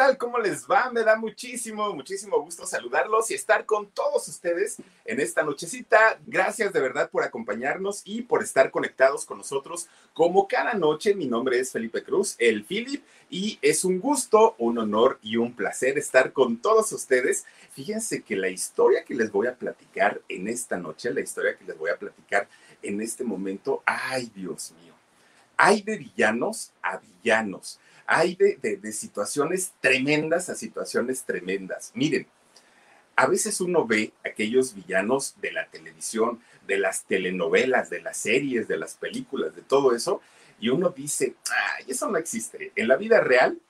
Hola, ¿qué tal? ¿Cómo les va? Me da muchísimo, muchísimo gusto saludarlos y estar con todos ustedes en esta nochecita. Gracias de verdad por acompañarnos y por estar conectados con nosotros como cada noche. Mi nombre es Felipe Cruz, el Philip, y es un gusto, un honor y un placer estar con todos ustedes. Fíjense que la historia que les voy a platicar en esta noche, la historia que les voy a platicar en este momento, ay Dios mío, hay de villanos a villanos hay de, situaciones tremendas a situaciones tremendas. Miren, a veces uno ve aquellos villanos de la televisión, de las telenovelas, de las series, de las películas, de todo eso, y uno dice, ay, eso no existe. En la vida real,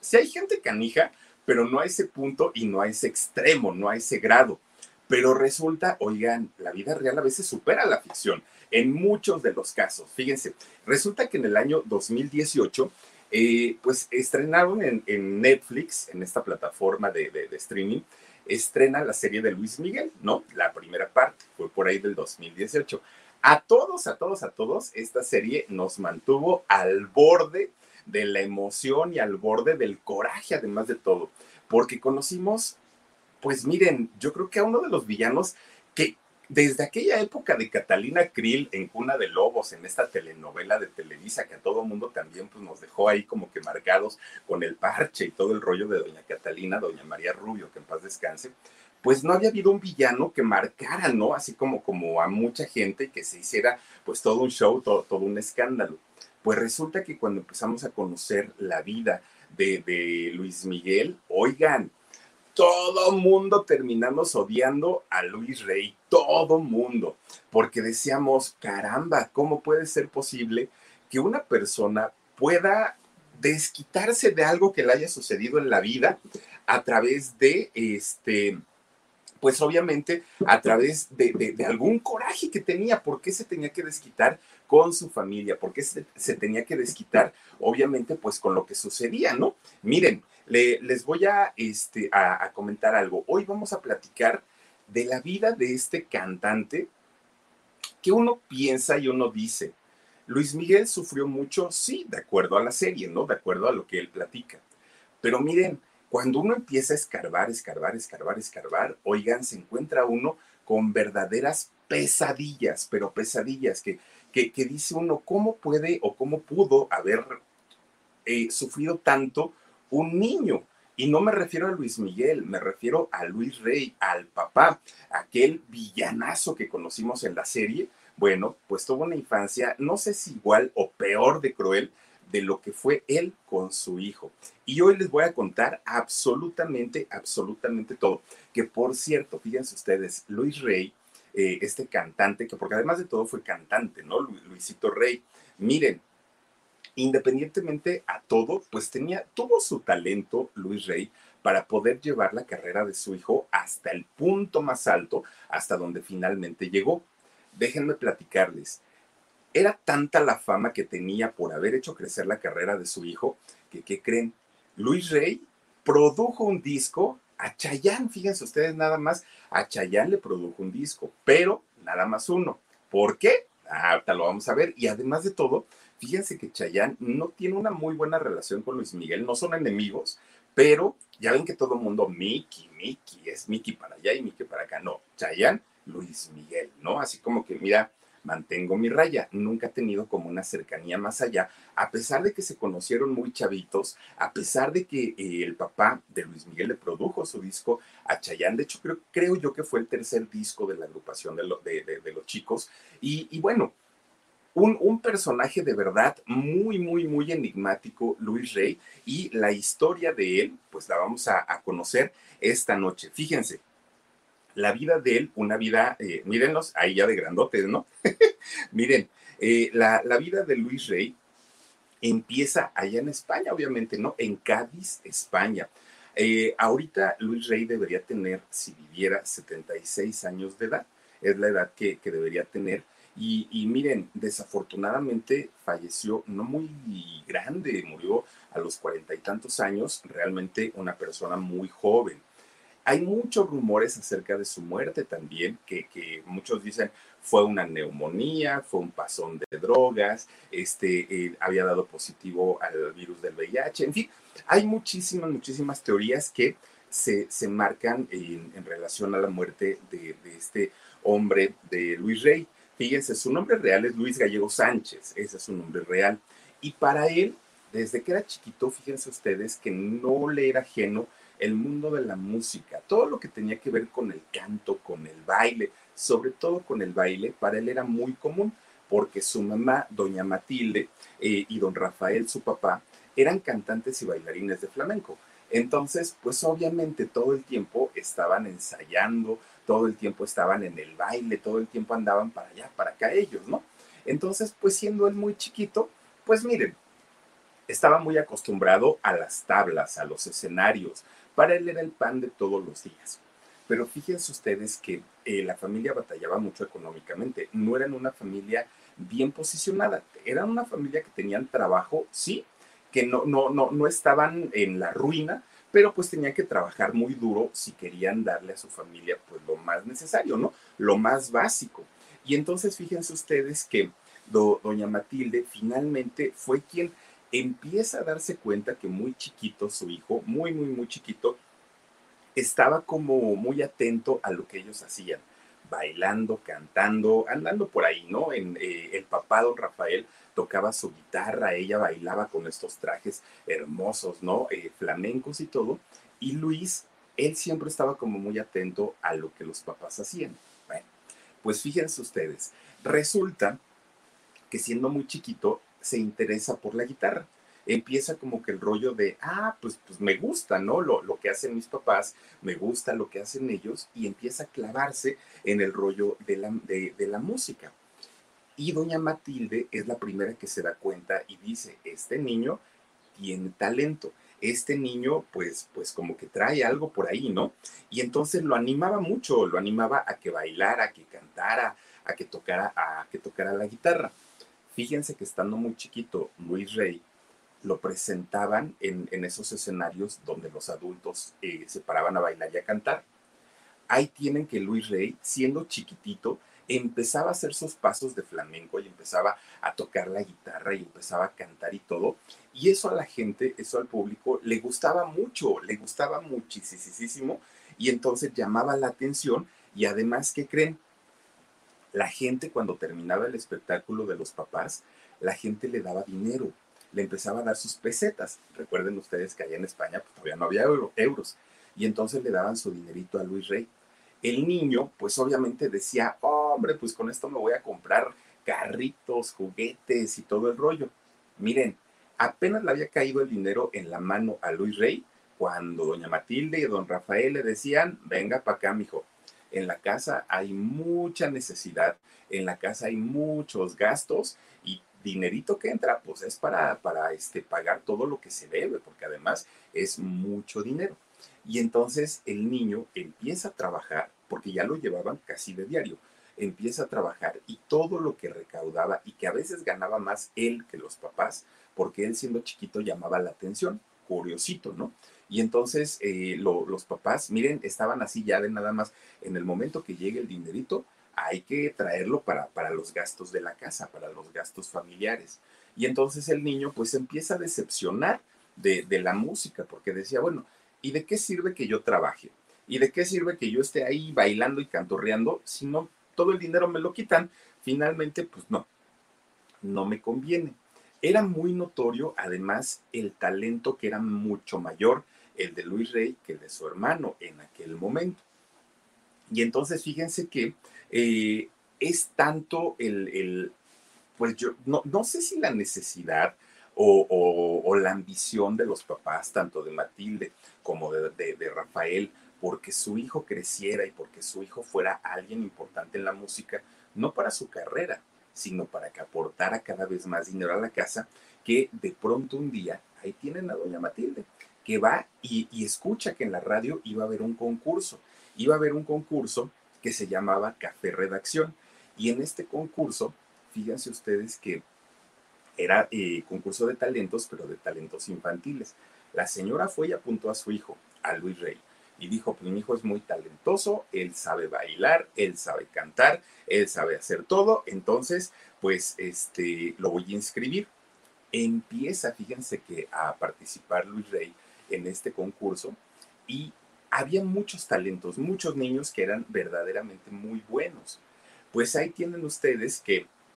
sí hay gente canija, pero no a ese punto y no a ese extremo, no a ese grado. Pero resulta, oigan, la vida real a veces supera la ficción, en muchos de los casos. Fíjense, resulta que en el año 2018 eh, pues estrenaron en, Netflix, en esta plataforma de, streaming, estrena la serie de Luis Miguel, ¿no? La primera parte, fue por ahí del 2018. A todos, a todos, a todos, esta serie nos mantuvo al borde de la emoción y al borde del coraje, además de todo, porque conocimos, pues miren, yo creo que a uno de los villanos desde aquella época de Catalina Krill en Cuna de Lobos, en esta telenovela de Televisa, que a todo mundo también pues, nos dejó ahí como que marcados con el parche y todo el rollo de doña Catalina, doña María Rubio, que en paz descanse, pues no había habido un villano que marcara, ¿no? Así como, como a mucha gente que se hiciera pues todo un show, todo, todo un escándalo. Pues resulta que cuando empezamos a conocer la vida de, de Luis Miguel, oigan, todo mundo terminamos odiando a Luis Rey, todo mundo, porque decíamos, caramba, ¿cómo puede ser posible que una persona pueda desquitarse de algo que le haya sucedido en la vida a través de este, pues obviamente a través de, algún coraje que tenía, ¿por qué se tenía que desquitar con su familia? ¿Por qué se, se tenía que desquitar, obviamente, pues con lo que sucedía, ¿no? Miren, les voy a, este, a, comentar algo. Hoy vamos a platicar de la vida de este cantante que uno piensa y uno dice, Luis Miguel sufrió mucho, sí, de acuerdo a la serie, ¿no? De acuerdo a lo que él platica. Pero miren, cuando uno empieza a escarbar, escarbar, escarbar, escarbar, oigan, se encuentra uno con verdaderas pesadillas, pero pesadillas que, que, dice uno, ¿cómo puede o cómo pudo haber eh, sufrido tanto un niño. Y no me refiero a Luis Miguel, me refiero a Luis Rey, al papá, aquel villanazo que conocimos en la serie. Bueno, pues tuvo una infancia, no sé si igual o peor de cruel, de lo que fue él con su hijo. Y hoy les voy a contar absolutamente, absolutamente todo. Que por cierto, fíjense ustedes, Luis Rey, eh, este cantante, que porque además de todo fue cantante, ¿no? Luisito Rey. Miren, independientemente a todo, pues tenía, tuvo su talento Luis Rey para poder llevar la carrera de su hijo hasta el punto más alto, hasta donde finalmente llegó. Déjenme platicarles. Era tanta la fama que tenía por haber hecho crecer la carrera de su hijo, que, ¿qué creen? Luis Rey produjo un disco a Chayán, fíjense ustedes nada más, a Chayán le produjo un disco, pero nada más uno. ¿Por qué? Ah, ahorita lo vamos a ver. Y además de todo, Fíjense que Chayanne no tiene una muy buena relación con Luis Miguel, no son enemigos, pero ya ven que todo el mundo, Mickey, Mickey, es Mickey para allá y Mickey para acá. No, Chayanne, Luis Miguel, ¿no? Así como que, mira, mantengo mi raya. Nunca ha tenido como una cercanía más allá, a pesar de que se conocieron muy chavitos, a pesar de que eh, el papá de Luis Miguel le produjo su disco a Chayanne. De hecho, creo, yo que fue el tercer disco de la agrupación de, los chicos. Y bueno, un, personaje de verdad muy, muy, muy enigmático, Luis Rey, y la historia de él, pues la vamos a, conocer esta noche. Fíjense, la vida de él, una vida, eh, mírenlos, ahí ya de grandotes, ¿no? Miren, eh, la, la, vida de Luis Rey empieza allá en España, obviamente, ¿no? En Cádiz, España. Eh, ahorita Luis Rey debería tener, si viviera, 76 años de edad. Es la edad que, debería tener. Y, miren, desafortunadamente falleció no muy grande, murió a los cuarenta y tantos años, realmente una persona muy joven. Hay muchos rumores acerca de su muerte también, que, que muchos dicen fue una neumonía, fue un pasón de drogas, este, eh, había dado positivo al virus del VIH, en fin, hay muchísimas, muchísimas teorías que se, se marcan en, en, relación a la muerte de, de este hombre, de Luis Rey. Fíjense, su nombre real es Luis Gallego Sánchez, ese es su nombre real. Y para él, desde que era chiquito, fíjense ustedes que no le era ajeno el mundo de la música, todo lo que tenía que ver con el canto, con el baile, sobre todo con el baile, para él era muy común, porque su mamá, doña Matilde, eh, y don Rafael, su papá, eran cantantes y bailarines de flamenco. Entonces, pues obviamente todo el tiempo estaban ensayando, todo el tiempo estaban en el baile, todo el tiempo andaban para allá, para acá ellos, ¿no? Entonces, pues siendo él muy chiquito, pues miren, estaba muy acostumbrado a las tablas, a los escenarios, para él era el pan de todos los días. Pero fíjense ustedes que eh, la familia batallaba mucho económicamente. No eran una familia bien posicionada. Eran una familia que tenían trabajo, sí, que no, no, no, no estaban en la ruina, pero pues tenían que trabajar muy duro si querían darle a su familia pues lo más necesario, ¿no? Lo más básico. Y entonces fíjense ustedes que doña Matilde finalmente fue quien empieza a darse cuenta que muy chiquito su hijo, muy, muy, muy chiquito, estaba como muy atento a lo que ellos hacían, bailando, cantando, andando por ahí, ¿no? En, eh, el papá, don Rafael, tocaba su guitarra, ella bailaba con estos trajes hermosos, ¿no? Eh, flamencos y todo. Y Luis, él siempre estaba como muy atento a lo que los papás hacían. Bueno, pues fíjense ustedes, resulta que siendo muy chiquito, se interesa por la guitarra. Empieza como que el rollo de, ah, pues, pues me gusta, ¿no? Lo, lo que hacen mis papás, me gusta lo que hacen ellos, y empieza a clavarse en el rollo de la, de, la música. Y doña Matilde es la primera que se da cuenta y dice, este niño tiene talento este niño pues pues como que trae algo por ahí, ¿no? Y entonces lo animaba mucho, lo animaba a que bailara, a que cantara, a que tocara a que tocara la guitarra. Fíjense que estando muy chiquito, Luis Rey lo presentaban en, esos escenarios donde los adultos eh, se paraban a bailar y a cantar. Ahí tienen que Luis Rey, siendo chiquitito, empezaba a hacer sus pasos de flamenco y empezaba a tocar la guitarra y empezaba a cantar y todo. Y eso a la gente, eso al público, le gustaba mucho, le gustaba muchísimo. Y entonces llamaba la atención y además, ¿qué creen? La gente cuando terminaba el espectáculo de los papás, la gente le daba dinero, le empezaba a dar sus pesetas. Recuerden ustedes que allá en España pues, todavía no había euros. Y entonces le daban su dinerito a Luis Rey. El niño, pues obviamente decía, hombre, pues con esto me voy a comprar carritos, juguetes y todo el rollo. Miren, apenas le había caído el dinero en la mano a Luis Rey cuando doña Matilde y don Rafael le decían, venga para acá, mijo, en la casa hay mucha necesidad, en la casa hay muchos gastos y dinerito que entra, pues es para, para este, pagar todo lo que se debe, porque además es mucho dinero. Y entonces el niño empieza a trabajar, porque ya lo llevaban casi de diario, empieza a trabajar y todo lo que recaudaba y que a veces ganaba más él que los papás, porque él siendo chiquito llamaba la atención, curiosito, ¿no? Y entonces eh, los papás, miren, estaban así ya de nada más, en el momento que llegue el dinerito, hay que traerlo para, para los gastos de la casa, para los gastos familiares. Y entonces el niño pues empieza a decepcionar de, de la música, porque decía, bueno, ¿y de qué sirve que yo trabaje? ¿Y de qué sirve que yo esté ahí bailando y cantorreando si no todo el dinero me lo quitan? Finalmente, pues no, no me conviene. Era muy notorio, además, el talento que era mucho mayor el de Luis Rey que el de su hermano en aquel momento. Y entonces fíjense que eh, es tanto el, pues yo no, no, sé si la necesidad o, la ambición de los papás, tanto de Matilde como de, de Rafael, porque su hijo creciera y porque su hijo fuera alguien importante en la música, no para su carrera, sino para que aportara cada vez más dinero a la casa, que de pronto un día, ahí tienen a doña Matilde, que va y, y escucha que en la radio iba a haber un concurso. Iba a haber un concurso que se llamaba Café Redacción. Y en este concurso, fíjense ustedes que era eh, concurso de talentos, pero de talentos infantiles. La señora fue y apuntó a su hijo, a Luis Rey, y dijo, pues mi hijo es muy talentoso, él sabe bailar, él sabe cantar, él sabe hacer todo, entonces, pues, este, lo voy a inscribir. Empieza, fíjense que a participar Luis Rey en este concurso y había muchos talentos, muchos niños que eran verdaderamente muy buenos. Pues ahí tienen ustedes que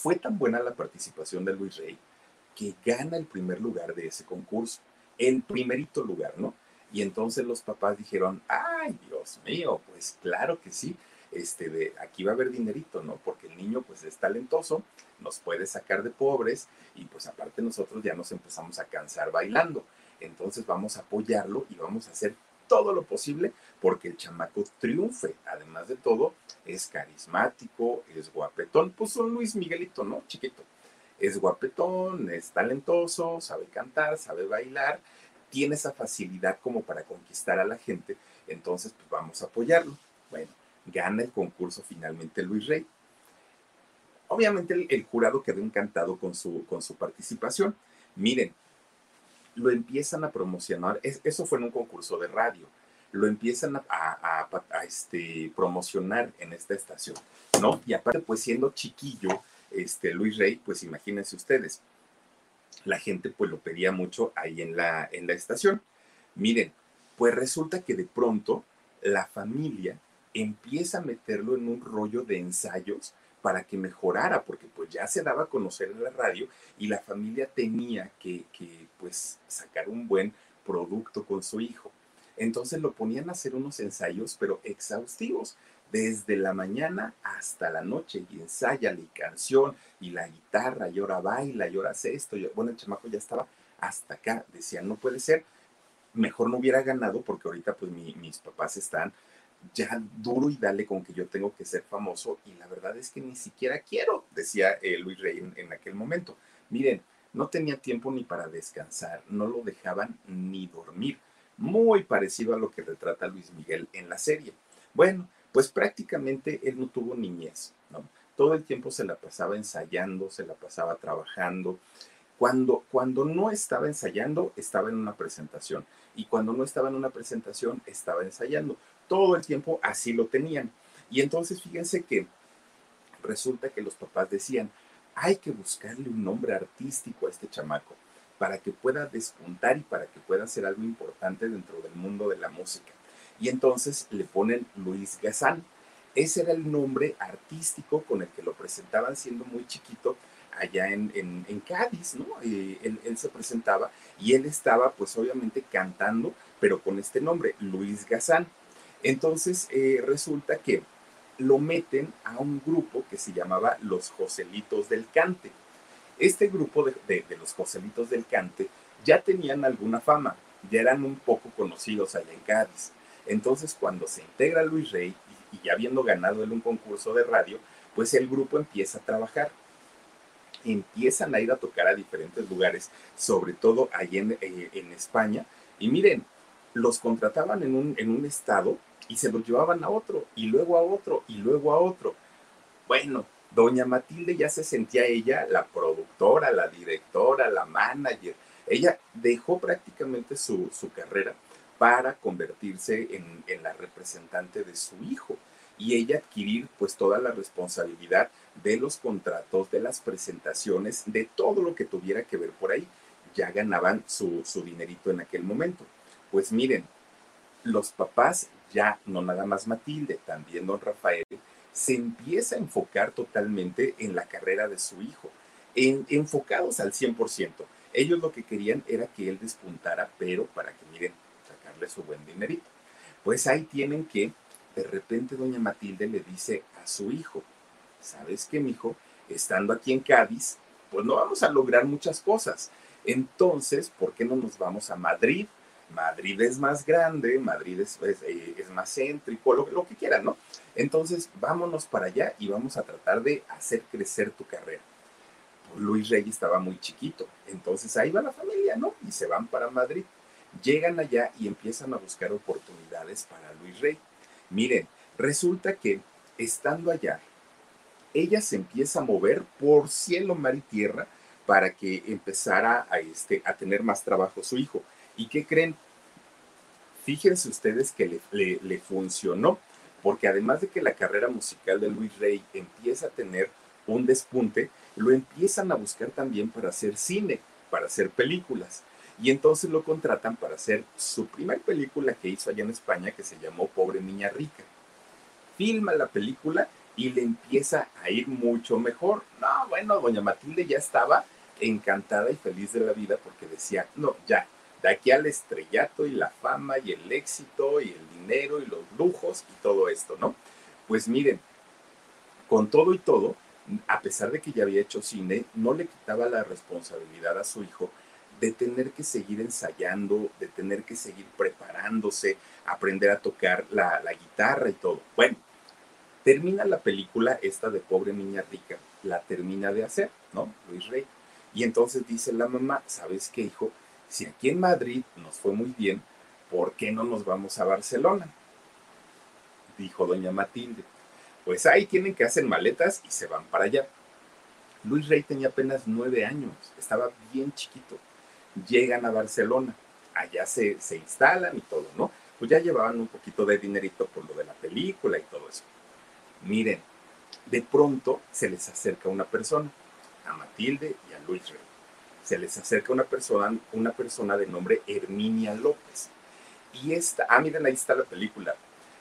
Fue tan buena la participación de Luis Rey que gana el primer lugar de ese concurso, el primerito lugar, ¿no? Y entonces los papás dijeron, ay, Dios mío, pues claro que sí, este, de, aquí va a haber dinerito, ¿no? Porque el niño pues es talentoso, nos puede sacar de pobres y pues aparte nosotros ya nos empezamos a cansar bailando. Entonces vamos a apoyarlo y vamos a hacer todo lo posible porque el chamaco triunfe. Además de todo, es carismático, es guapetón. Pues un Luis Miguelito, ¿no? Chiquito. Es guapetón, es talentoso, sabe cantar, sabe bailar, tiene esa facilidad como para conquistar a la gente. Entonces, pues vamos a apoyarlo. Bueno, gana el concurso finalmente Luis Rey. Obviamente el, jurado quedó encantado con su, con su participación. Miren, lo empiezan a promocionar, eso fue en un concurso de radio, lo empiezan a, este, promocionar en esta estación, ¿no? Y aparte, pues siendo chiquillo, este, Luis Rey, pues imagínense ustedes, la gente pues lo pedía mucho ahí en la, en la estación. Miren, pues resulta que de pronto la familia empieza a meterlo en un rollo de ensayos para que mejorara, porque pues ya se daba a conocer en la radio y la familia tenía que, que pues sacar un buen producto con su hijo. Entonces lo ponían a hacer unos ensayos, pero exhaustivos, desde la mañana hasta la noche, y ensaya y canción, y la guitarra, y ahora baila, y ahora hace esto. bueno, el chamaco ya estaba hasta acá, decía, no puede ser, mejor no hubiera ganado, porque ahorita pues mis papás están ya duro y dale con que yo tengo que ser famoso y la verdad es que ni siquiera quiero, decía eh, Luis Rey en, aquel momento. Miren, no tenía tiempo ni para descansar, no lo dejaban ni dormir, muy parecido a lo que retrata Luis Miguel en la serie. Bueno, pues prácticamente él no tuvo niñez, ¿no? Todo el tiempo se la pasaba ensayando, se la pasaba trabajando. Cuando, cuando no estaba ensayando, estaba en una presentación. Y cuando no estaba en una presentación, estaba ensayando todo el tiempo así lo tenían. Y entonces fíjense que resulta que los papás decían, hay que buscarle un nombre artístico a este chamaco para que pueda despuntar y para que pueda hacer algo importante dentro del mundo de la música. Y entonces le ponen Luis Gazán. Ese era el nombre artístico con el que lo presentaban siendo muy chiquito allá en, en, Cádiz, ¿no? Él, él, se presentaba y él estaba pues obviamente cantando, pero con este nombre, Luis Gazán. Entonces eh, resulta que lo meten a un grupo que se llamaba los Joselitos del Cante. Este grupo de, los Joselitos del Cante ya tenían alguna fama, ya eran un poco conocidos allá en Cádiz. Entonces cuando se integra Luis Rey y, ya habiendo ganado en un concurso de radio, pues el grupo empieza a trabajar. Empiezan a ir a tocar a diferentes lugares, sobre todo allí en, eh, España. Y miren, los contrataban en un estado y se los llevaban a otro, y luego a otro, y luego a otro. Bueno, doña Matilde ya se sentía ella la productora, la directora, la manager. Ella dejó prácticamente su, carrera para convertirse en, en, la representante de su hijo y ella adquirir pues toda la responsabilidad de los contratos, de las presentaciones, de todo lo que tuviera que ver por ahí. Ya ganaban su, su dinerito en aquel momento. Pues miren, los papás ya no nada más Matilde, también don Rafael, se empieza a enfocar totalmente en la carrera de su hijo, en, enfocados al 100%. Ellos lo que querían era que él despuntara, pero para que miren, sacarle su buen dinerito. Pues ahí tienen que, de repente, doña Matilde le dice a su hijo, ¿sabes qué, hijo? Estando aquí en Cádiz, pues no vamos a lograr muchas cosas. Entonces, ¿por qué no nos vamos a Madrid? Madrid es más grande, Madrid es, eh, más céntrico, lo, que quieran, ¿no? Entonces, vámonos para allá y vamos a tratar de hacer crecer tu carrera. Luis Rey estaba muy chiquito, entonces ahí va la familia, ¿no? Y se van para Madrid. Llegan allá y empiezan a buscar oportunidades para Luis Rey. Miren, resulta que estando allá, ella se empieza a mover por cielo, mar y tierra para que empezara a, este, a tener más trabajo su hijo. ¿Y qué creen? Fíjense ustedes que le, funcionó, porque además de que la carrera musical de Luis Rey empieza a tener un despunte, lo empiezan a buscar también para hacer cine, para hacer películas. Y entonces lo contratan para hacer su primera película que hizo allá en España, que se llamó Pobre Niña Rica. Filma la película y le empieza a ir mucho mejor. No, bueno, doña Matilde ya estaba encantada y feliz de la vida porque decía, no, ya, de aquí al estrellato y la fama y el éxito y el dinero y los lujos y todo esto, ¿no? Pues miren, con todo y todo, a pesar de que ya había hecho cine, no le quitaba la responsabilidad a su hijo de tener que seguir ensayando, de tener que seguir preparándose, aprender a tocar la, la guitarra y todo. Bueno, termina la película esta de Pobre Niña Rica, la termina de hacer, ¿no? Luis Rey. Y entonces dice la mamá, ¿sabes qué, hijo? Si aquí en Madrid nos fue muy bien, ¿por qué no nos vamos a Barcelona? Dijo doña Matilde. Pues ahí tienen que hacer maletas y se van para allá. Luis Rey tenía apenas nueve años, estaba bien chiquito. Llegan a Barcelona, allá se, se instalan y todo, ¿no? Pues ya llevaban un poquito de dinerito por lo de la película y todo eso. Miren, de pronto se les acerca una persona a Matilde y a Luis Rey. Se les acerca una persona, una persona de nombre Herminia López. Y esta, ah, miren, ahí está la película.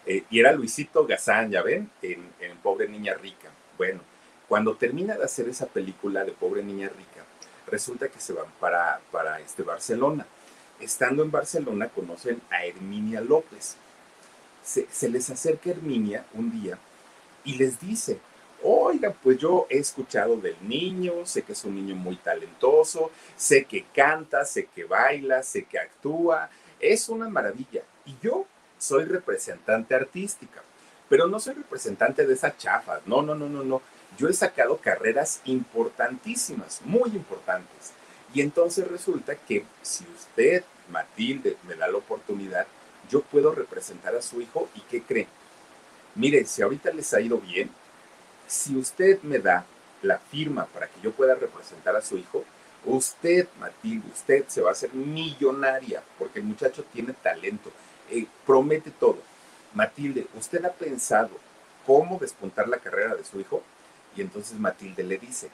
Eh, y era Luisito Gazán, ya ven, en, Pobre Niña Rica. Bueno, cuando termina de hacer esa película de Pobre Niña Rica, resulta que se van para, para este Barcelona. Estando en Barcelona conocen a Herminia López. Se, se les acerca Herminia un día y les dice, oiga, pues yo he escuchado del niño, sé que es un niño muy talentoso, sé que canta, sé que baila, sé que actúa, es una maravilla. Y yo soy representante artística, pero no soy representante de esa chafa, no, no, no, no, no. Yo he sacado carreras importantísimas, muy importantes. Y entonces resulta que si usted, Matilde, me da la oportunidad, yo puedo representar a su hijo y ¿qué cree? Mire, si ahorita les ha ido bien, si usted me da la firma para que yo pueda representar a su hijo, usted, Matilde, usted se va a hacer millonaria, porque el muchacho tiene talento, eh, promete todo. Matilde, ¿usted ha pensado cómo despuntar la carrera de su hijo? Y entonces Matilde le dice,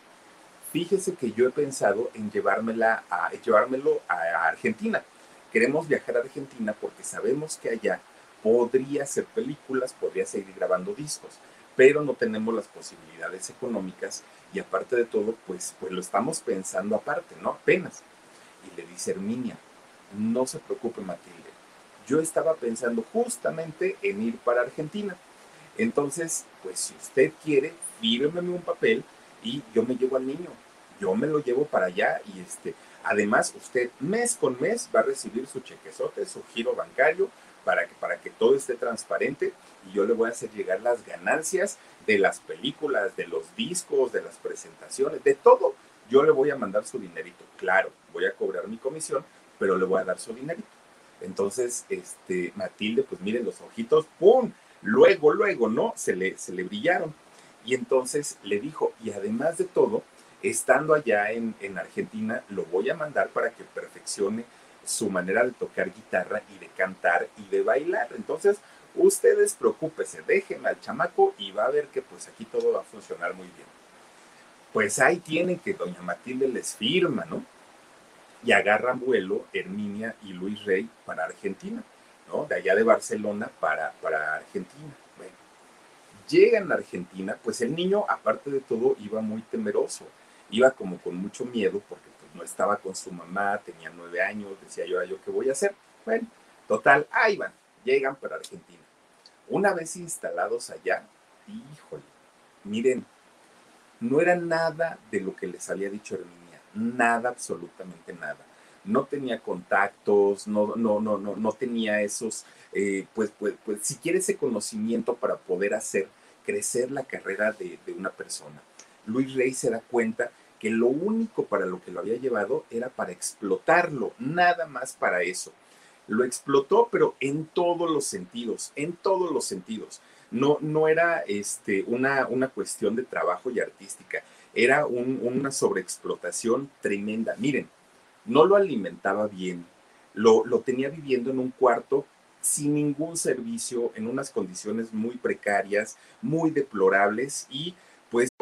fíjese que yo he pensado en llevármela a, llevármelo a Argentina. Queremos viajar a Argentina porque sabemos que allá podría hacer películas, podría seguir grabando discos pero no tenemos las posibilidades económicas y aparte de todo, pues, pues lo estamos pensando aparte, ¿no? Apenas. Y le dice Herminia, no se preocupe Matilde, yo estaba pensando justamente en ir para Argentina. Entonces, pues si usted quiere, fírmeme un papel y yo me llevo al niño. Yo me lo llevo para allá y este, además usted mes con mes va a recibir su chequezote, su giro bancario para que, para que todo esté transparente y yo le voy a hacer llegar las ganancias de las películas, de los discos, de las presentaciones, de todo. Yo le voy a mandar su dinerito. Claro, voy a cobrar mi comisión, pero le voy a dar su dinerito. Entonces, este, Matilde, pues miren los ojitos, ¡pum! Luego, luego, ¿no? Se le, se le brillaron. Y entonces le dijo, y además de todo, estando allá en, en Argentina, lo voy a mandar para que perfeccione su manera de tocar guitarra y de cantar y de bailar. Entonces, ustedes preocúpense, déjenme al chamaco y va a ver que pues aquí todo va a funcionar muy bien. Pues ahí tienen que doña Matilde les firma, ¿no? Y agarran vuelo Herminia y Luis Rey para Argentina, ¿no? De allá de Barcelona para, para Argentina. Bueno, Llegan a Argentina, pues el niño, aparte de todo, iba muy temeroso, iba como con mucho miedo porque estaba con su mamá, tenía nueve años, decía yo, yo qué voy a hacer? Bueno, total, ahí van, llegan para Argentina. Una vez instalados allá, híjole, miren, no era nada de lo que les había dicho Herminia, nada, absolutamente nada. No tenía contactos, no, no, no, no, no tenía esos, eh, pues, pues, pues, siquiera ese conocimiento para poder hacer crecer la carrera de una persona. Luis Rey se da cuenta que lo único para lo que lo había llevado era para explotarlo, nada más para eso. Lo explotó, pero en todos los sentidos, en todos los sentidos no, no era este, una, una cuestión de trabajo y artística, era una sobreexplotación tremenda. Miren, no lo alimentaba bien, lo, lo tenía viviendo en un cuarto sin ningún servicio, en unas condiciones muy precarias, muy deplorables y pues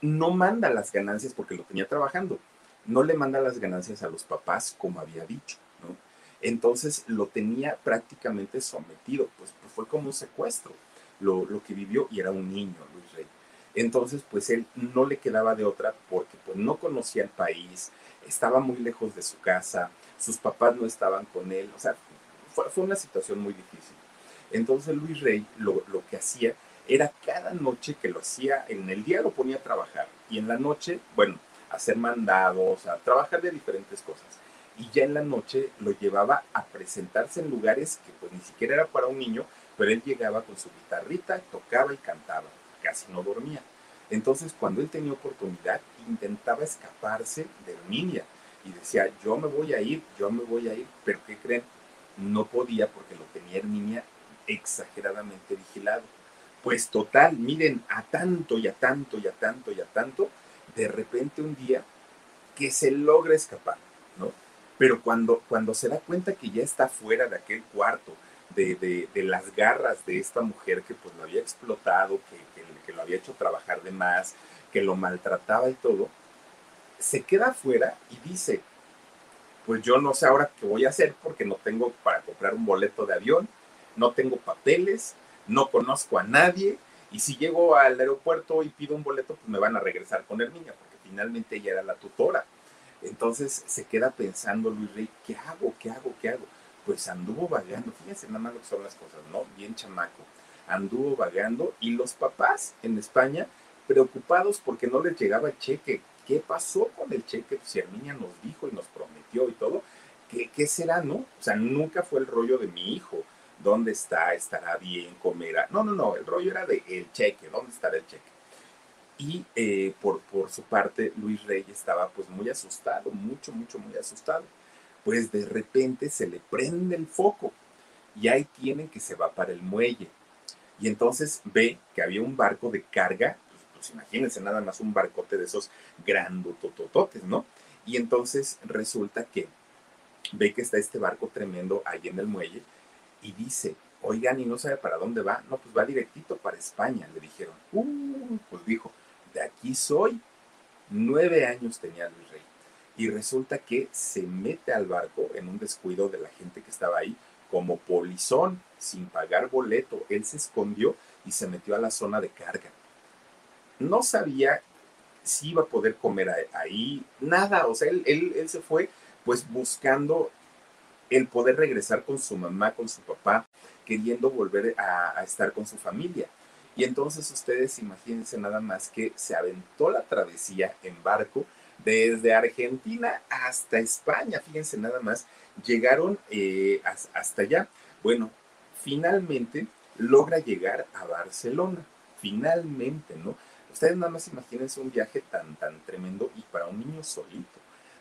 no manda las ganancias porque lo tenía trabajando, no le manda las ganancias a los papás como había dicho, ¿no? Entonces lo tenía prácticamente sometido, pues, pues fue como un secuestro lo, lo, que vivió y era un niño, Luis Rey. Entonces, pues él no le quedaba de otra porque pues no conocía el país, estaba muy lejos de su casa, sus papás no estaban con él, o sea, fue, fue una situación muy difícil. Entonces Luis Rey lo, lo que hacía era cada noche que lo hacía, en el día lo ponía a trabajar y en la noche, bueno, hacer mandados, a trabajar de diferentes cosas. Y ya en la noche lo llevaba a presentarse en lugares que pues ni siquiera era para un niño, pero él llegaba con su guitarrita, tocaba y cantaba, casi no dormía. Entonces, cuando él tenía oportunidad, intentaba escaparse de Herminia y decía, yo me voy a ir, yo me voy a ir, pero ¿qué creen? No podía porque lo tenía Herminia exageradamente vigilado. Pues total, miren, a tanto y a tanto y a tanto y a tanto, de repente un día que se logra escapar, ¿no? Pero cuando, cuando se da cuenta que ya está fuera de aquel cuarto, de, de, de las garras de esta mujer que pues lo había explotado, que, que, que, lo había hecho trabajar de más, que lo maltrataba y todo, se queda afuera y dice, pues yo no sé ahora qué voy a hacer porque no tengo para comprar un boleto de avión, no tengo papeles, no conozco a nadie y si llego al aeropuerto y pido un boleto, pues me van a regresar con niño, porque finalmente ella era la tutora. Entonces se queda pensando Luis Rey, ¿qué hago? ¿Qué hago? ¿Qué hago? Pues anduvo vagando, fíjense nada más lo que son las cosas, ¿no? Bien chamaco. Anduvo vagando y los papás en España preocupados porque no les llegaba cheque. ¿Qué pasó con el cheque? Pues niña nos dijo y nos prometió y todo, ¿qué, ¿qué será, no? O sea, nunca fue el rollo de mi hijo ¿Dónde está? ¿Estará bien? ¿Comerá? No, no, no, el rollo era de el cheque, ¿dónde estará el cheque? Y eh, por, por su parte, Luis Rey estaba pues muy asustado, mucho, mucho, muy asustado. Pues de repente se le prende el foco y ahí tienen que se va para el muelle. Y entonces ve que había un barco de carga, pues, pues imagínense nada más un barcote de esos grandototototes, ¿no? Y entonces resulta que ve que está este barco tremendo ahí en el muelle y dice, oigan, y no sabe para dónde va. No, pues va directito para España, le dijeron. Uh, pues dijo, de aquí soy. Nueve años tenía Luis Rey. Y resulta que se mete al barco en un descuido de la gente que estaba ahí, como polizón, sin pagar boleto. Él se escondió y se metió a la zona de carga. No sabía si iba a poder comer ahí, nada. O sea, él, él, él se fue pues buscando el poder regresar con su mamá, con su papá, queriendo volver a, estar con su familia. Y entonces ustedes imagínense nada más que se aventó la travesía en barco desde Argentina hasta España, fíjense nada más, llegaron eh, hasta allá. Bueno, finalmente logra llegar a Barcelona, finalmente, ¿no? Ustedes nada más imagínense un viaje tan, tan tremendo y para un niño solito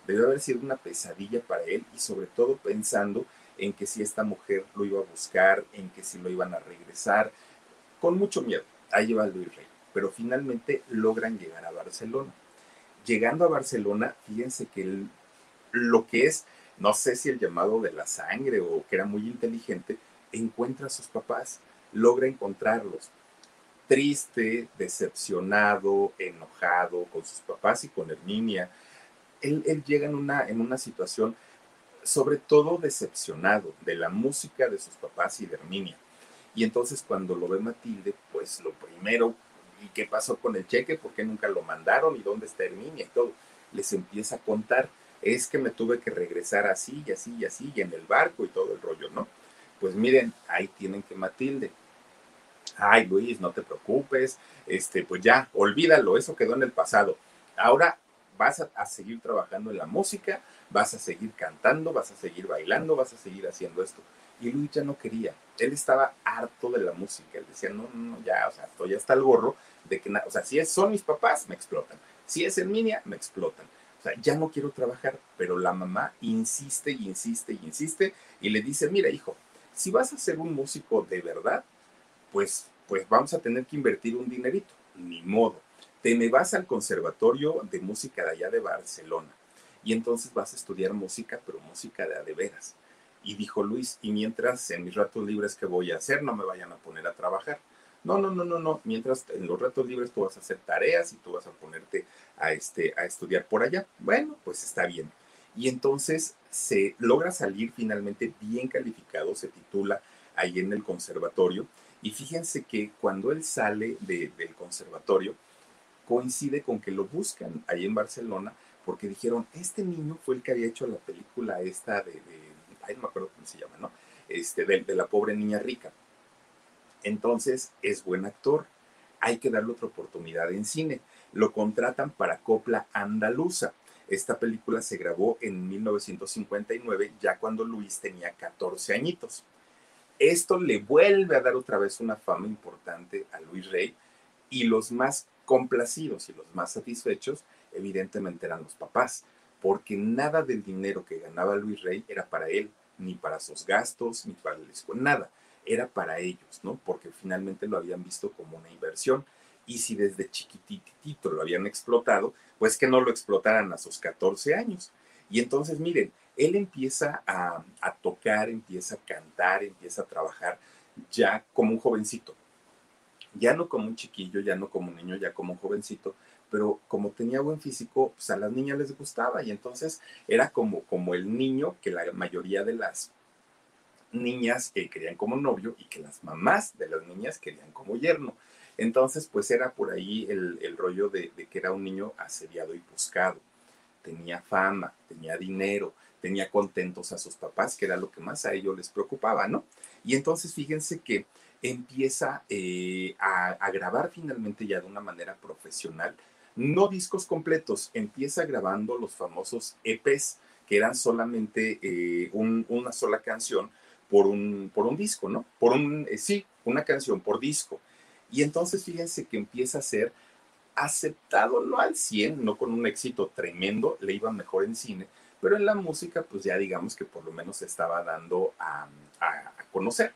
debió haber sido una pesadilla para él y sobre todo pensando en que si esta mujer lo iba a buscar, en que si lo iban a regresar. con mucho miedo. Ahí va Luis Rey, pero finalmente logran llegar a Barcelona. Llegando a Barcelona, fíjense que lo que es, no sé si el llamado de la sangre o que era muy inteligente, encuentra a sus papás, logra encontrarlos. Triste, decepcionado, enojado con sus papás y con Herminia. Él, llega en una, en una situación sobre todo decepcionado de la música de sus papás y de Herminia. Y entonces cuando lo ve Matilde, pues lo primero, ¿y qué pasó con el cheque? ¿Por qué nunca lo mandaron? ¿Y dónde está Herminia? Y todo. Les empieza a contar, es que me tuve que regresar así y así y así, y en el barco y todo el rollo, ¿no? Pues miren, ahí tienen que Matilde. Ay, Luis, no te preocupes, este, pues ya, olvídalo, eso quedó en el pasado. Ahora vas a, seguir trabajando en la música, vas a seguir cantando, vas a seguir bailando, vas a seguir haciendo esto. Y Luis ya no quería, él estaba harto de la música, él decía, no, no, ya, o sea, estoy hasta el gorro de que, o sea, si es, son mis papás, me explotan, si es Herminia, me explotan. O sea, ya no quiero trabajar, pero la mamá insiste y insiste y insiste y le dice, mira, hijo, si vas a ser un músico de verdad, pues, pues vamos a tener que invertir un dinerito, ni modo. Te me vas al conservatorio de música de allá de Barcelona y entonces vas a estudiar música, pero música de de veras. Y dijo Luis, y mientras en mis ratos libres que voy a hacer, no me vayan a poner a trabajar. No, no, no, no, no. Mientras en los ratos libres tú vas a hacer tareas y tú vas a ponerte a, este, a estudiar por allá. Bueno, pues está bien. Y entonces se logra salir finalmente bien calificado, se titula ahí en el conservatorio. Y fíjense que cuando él sale del conservatorio, coincide con que lo buscan ahí en Barcelona porque dijeron, este niño fue el que había hecho la película esta de, ay, no me acuerdo cómo se llama, ¿no? Este, de, de la pobre niña rica. Entonces, es buen actor, hay que darle otra oportunidad en cine. Lo contratan para Copla Andaluza. Esta película se grabó en 1959, ya cuando Luis tenía 14 añitos. Esto le vuelve a dar otra vez una fama importante a Luis Rey y los más complacidos y los más satisfechos evidentemente eran los papás, porque nada del dinero que ganaba Luis Rey era para él, ni para sus gastos, ni para la escuela, nada, era para ellos, ¿no? Porque finalmente lo habían visto como una inversión. Y si desde chiquititito lo habían explotado, pues que no lo explotaran a sus 14 años. Y entonces, miren, él empieza a tocar, empieza a cantar, empieza a trabajar ya como un jovencito. Ya no como un chiquillo, ya no como un niño, ya como un jovencito, pero como tenía buen físico, pues a las niñas les gustaba y entonces era como, como el niño que la mayoría de las niñas que querían como novio y que las mamás de las niñas querían como yerno. Entonces, pues era por ahí el, el rollo de, de, que era un niño asediado y buscado. Tenía fama, tenía dinero, tenía contentos a sus papás, que era lo que más a ellos les preocupaba, ¿no? Y entonces fíjense que empieza eh, a, grabar finalmente ya de una manera profesional no discos completos, empieza grabando los famosos EPs, que eran solamente eh, un, una sola canción por un, por un disco, ¿no? Por un, eh, sí, una canción por disco. Y entonces fíjense que empieza a ser aceptado, no al 100, no con un éxito tremendo, le iba mejor en cine, pero en la música, pues ya digamos que por lo menos se estaba dando a, a conocer.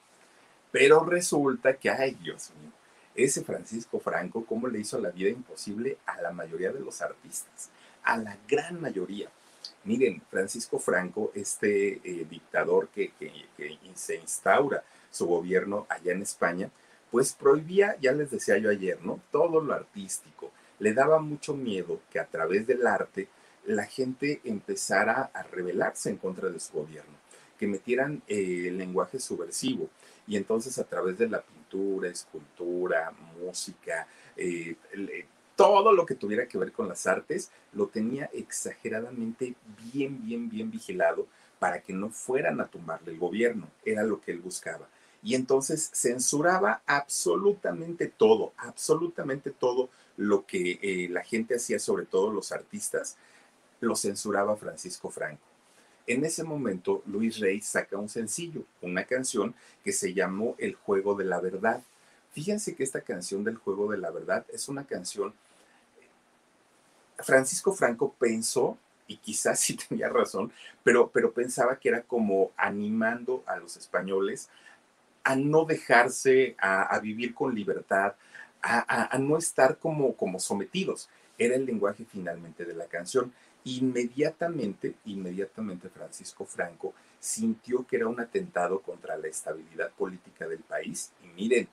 Pero resulta que, ay Dios mío, ese Francisco Franco, cómo le hizo la vida imposible a la mayoría de los artistas, a la gran mayoría. Miren, Francisco Franco, este eh, dictador que, que, que, se instaura su gobierno allá en España, pues prohibía, ya les decía yo ayer, ¿no? Todo lo artístico. Le daba mucho miedo que a través del arte la gente empezara a rebelarse en contra de su gobierno, metieran eh, el lenguaje subversivo y entonces a través de la pintura, escultura, música, eh, eh, todo lo que tuviera que ver con las artes, lo tenía exageradamente bien, bien, bien vigilado para que no fueran a tumbarle el gobierno. Era lo que él buscaba. Y entonces censuraba absolutamente todo, absolutamente todo lo que la gente hacía, sobre todo los artistas, lo censuraba Francisco Franco. En ese momento, Luis Rey saca un sencillo, una canción que se llamó El Juego de la Verdad. Fíjense que esta canción del Juego de la Verdad es una canción... Francisco Franco pensó, y quizás sí tenía razón, pero, pero pensaba que era como animando a los españoles a no dejarse, a, vivir con libertad, a, no estar como, como sometidos. Era el lenguaje finalmente de la canción. Inmediatamente, inmediatamente Francisco Franco sintió que era un atentado contra la estabilidad política del país. Y miren,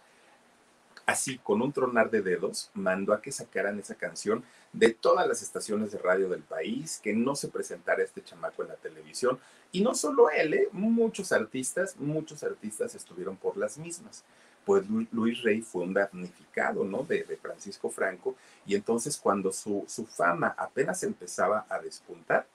así con un tronar de dedos, mandó a que sacaran esa canción de todas las estaciones de radio del país, que no se presentara este chamaco en la televisión. Y no solo él, ¿eh? muchos artistas, muchos artistas estuvieron por las mismas. Pues Luis Rey fue un damnificado, ¿no? De, Francisco Franco. Y entonces cuando su, su fama apenas empezaba a despuntar,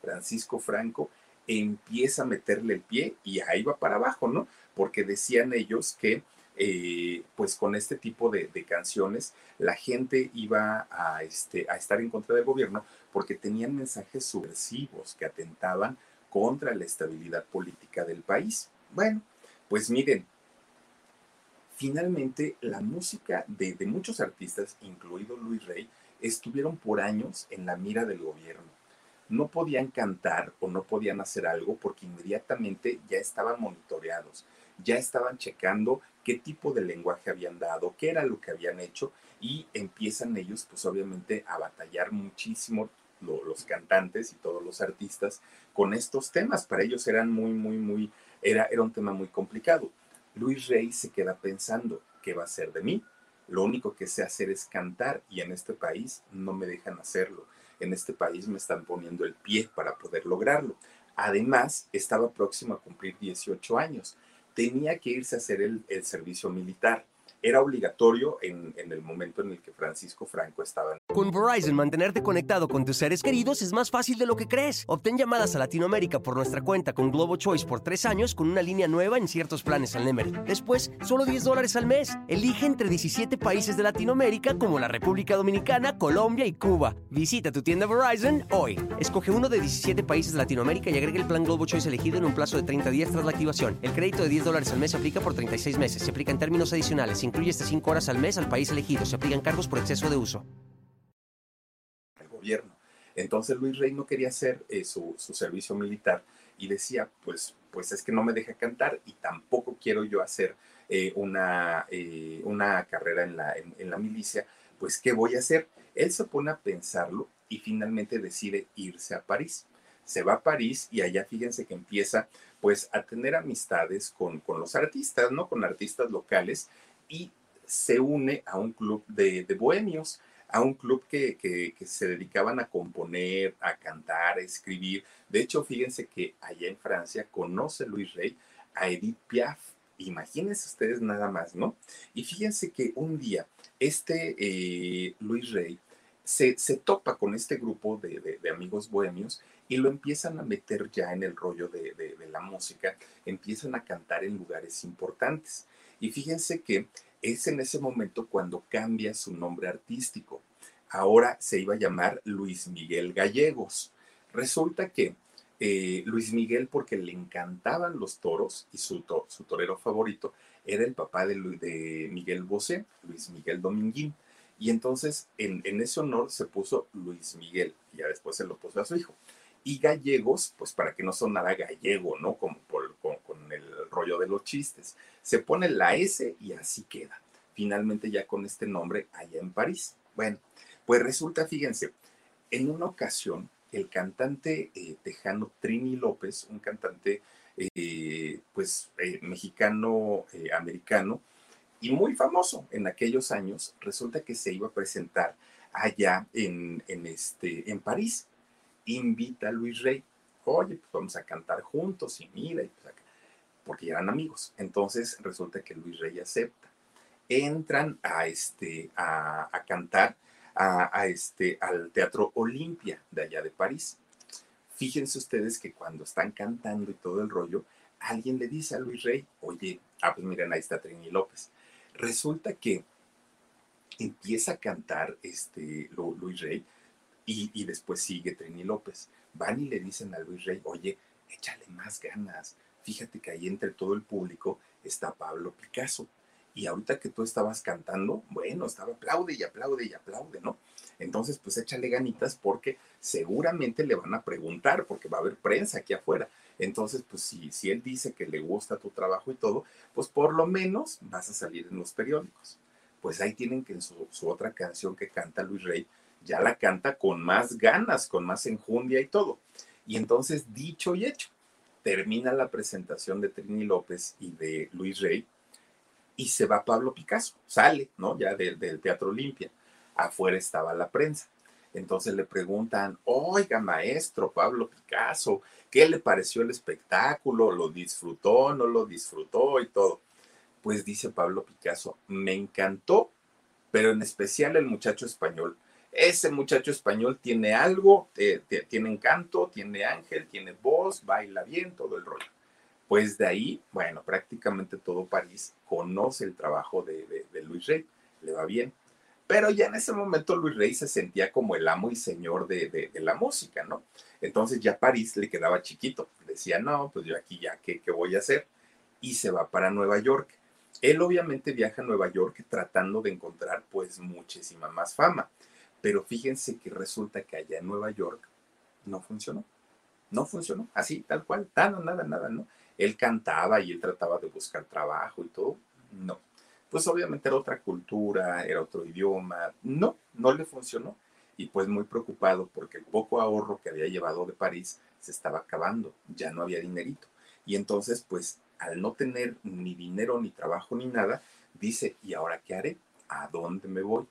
Francisco Franco empieza a meterle el pie y ahí va para abajo, ¿no? Porque decían ellos que eh, pues con este tipo de, canciones la gente iba a, este, a estar en contra del gobierno porque tenían mensajes subversivos que atentaban contra la estabilidad política del país. Bueno, pues miren, finalmente la música de, muchos artistas, incluido Luis Rey, estuvieron por años en la mira del gobierno. No podían cantar o no podían hacer algo porque inmediatamente ya estaban monitoreados, ya estaban checando qué tipo de lenguaje habían dado, qué era lo que habían hecho y empiezan ellos pues obviamente a batallar muchísimo los cantantes y todos los artistas con estos temas. Para ellos eran muy, muy, muy, era, era un tema muy complicado. Luis Rey se queda pensando, ¿qué va a ser de mí? Lo único que sé hacer es cantar y en este país no me dejan hacerlo. En este país me están poniendo el pie para poder lograrlo. Además, estaba próximo a cumplir 18 años tenía que irse a hacer el, servicio militar era obligatorio en, el momento en el que Francisco Franco estaba. Con Verizon, mantenerte conectado con tus seres queridos es más fácil de lo que crees. Obtén llamadas a Latinoamérica por nuestra cuenta con Globo Choice por tres años con una línea nueva en ciertos planes al Nemery. Después, solo 10 dólares al mes. Elige entre 17 países de Latinoamérica como la República Dominicana, Colombia y Cuba. Visita tu tienda Verizon hoy. Escoge uno de 17 países de Latinoamérica y agrega el plan Globo Choice elegido en un plazo de 30 días tras la activación. El crédito de 10 dólares al mes se aplica por 36 meses. Se aplica en términos adicionales incluye hasta 5 horas al mes al país elegido. Se aplican cargos por exceso de uso. El gobierno. Entonces Luis Rey no quería hacer eh, su, servicio militar y decía, pues, pues es que no me deja cantar y tampoco quiero yo hacer eh, una, eh, una carrera en la, en la milicia, pues ¿qué voy a hacer? Él se pone a pensarlo y finalmente decide irse a París. Se va a París y allá fíjense que empieza pues a tener amistades con, con los artistas, ¿no? Con artistas locales y se une a un club de, bohemios, a un club que, se dedicaban a componer, a cantar, a escribir. De hecho, fíjense que allá en Francia conoce Luis Rey a Edith Piaf. Imagínense ustedes nada más, ¿no? Y fíjense que un día este eh, Luis Rey se, topa con este grupo de, amigos bohemios y lo empiezan a meter ya en el rollo de, la música, empiezan a cantar en lugares importantes. Y fíjense que es en ese momento cuando cambia su nombre artístico. Ahora se iba a llamar Luis Miguel Gallegos. Resulta que eh, Luis Miguel, porque le encantaban los toros y su, torero favorito era el papá de, de, Miguel Bosé, Luis Miguel Dominguín. Y entonces en, ese honor se puso Luis Miguel y ya después se lo puso a su hijo. Y Gallegos, pues para que no sonara gallego, ¿no? Como con, con el rollo de los chistes. Se pone la S y así queda. Finalmente ya con este nombre allá en París. Bueno, pues resulta, fíjense, en una ocasión el cantante eh, tejano Trini López, un cantante eh, pues eh, mexicano americano y muy famoso en aquellos años, resulta que se iba a presentar allá en, este, en París. Invita a Luis Rey, oye, pues vamos a cantar juntos y mira, y pues porque ya eran amigos. Entonces resulta que Luis Rey acepta. Entran a, este, a, cantar a, este, al Teatro Olimpia de allá de París. Fíjense ustedes que cuando están cantando y todo el rollo, alguien le dice a Luis Rey, oye, ah, pues miren, ahí está Trini López. Resulta que empieza a cantar este, Luis Rey y, después sigue Trini López. Van y le dicen a Luis Rey, oye, échale más ganas, fíjate que ahí entre todo el público está Pablo Picasso. Y ahorita que tú estabas cantando, bueno, estaba aplaude y aplaude y aplaude, ¿no? Entonces, pues échale ganitas porque seguramente le van a preguntar, porque va a haber prensa aquí afuera. Entonces, pues si, si él dice que le gusta tu trabajo y todo, pues por lo menos vas a salir en los periódicos. Pues ahí tienen que en su otra canción que canta Luis Rey, ya la canta con más ganas, con más enjundia y todo. Y entonces, dicho y hecho, termina la presentación de Trini López y de Luis Rey y se va Pablo Picasso, sale, ¿no? Ya del, del Teatro Olimpia. Afuera estaba la prensa. Entonces le preguntan, oiga, maestro Pablo Picasso, ¿qué le pareció el espectáculo? ¿Lo disfrutó? ¿No lo disfrutó? Y todo. Pues dice Pablo Picasso, me encantó, pero en especial el muchacho español. Ese muchacho español tiene algo, tiene encanto, tiene ángel, tiene voz, baila bien, todo el rollo. Pues de ahí, bueno, prácticamente todo París conoce el trabajo de, de Luis Rey, le va bien. Pero ya en ese momento Luis Rey se sentía como el amo y señor de, la música, ¿no? Entonces ya París le quedaba chiquito. Decía, no, pues yo aquí ya, ¿qué, ¿qué voy a hacer? Y se va para Nueva York. Él obviamente viaja a Nueva York tratando de encontrar pues muchísima más fama. Pero fíjense que resulta que allá en Nueva York no funcionó. No funcionó, así, tal cual, nada, nada, nada, ¿no? Él cantaba y él trataba de buscar trabajo y todo. No, pues obviamente era otra cultura, era otro idioma. No, no le funcionó. Y pues muy preocupado porque el poco ahorro que había llevado de París se estaba acabando, ya no había dinerito. Y entonces, pues al no tener ni dinero, ni trabajo, ni nada, dice, ¿y ahora qué haré? ¿A dónde me voy?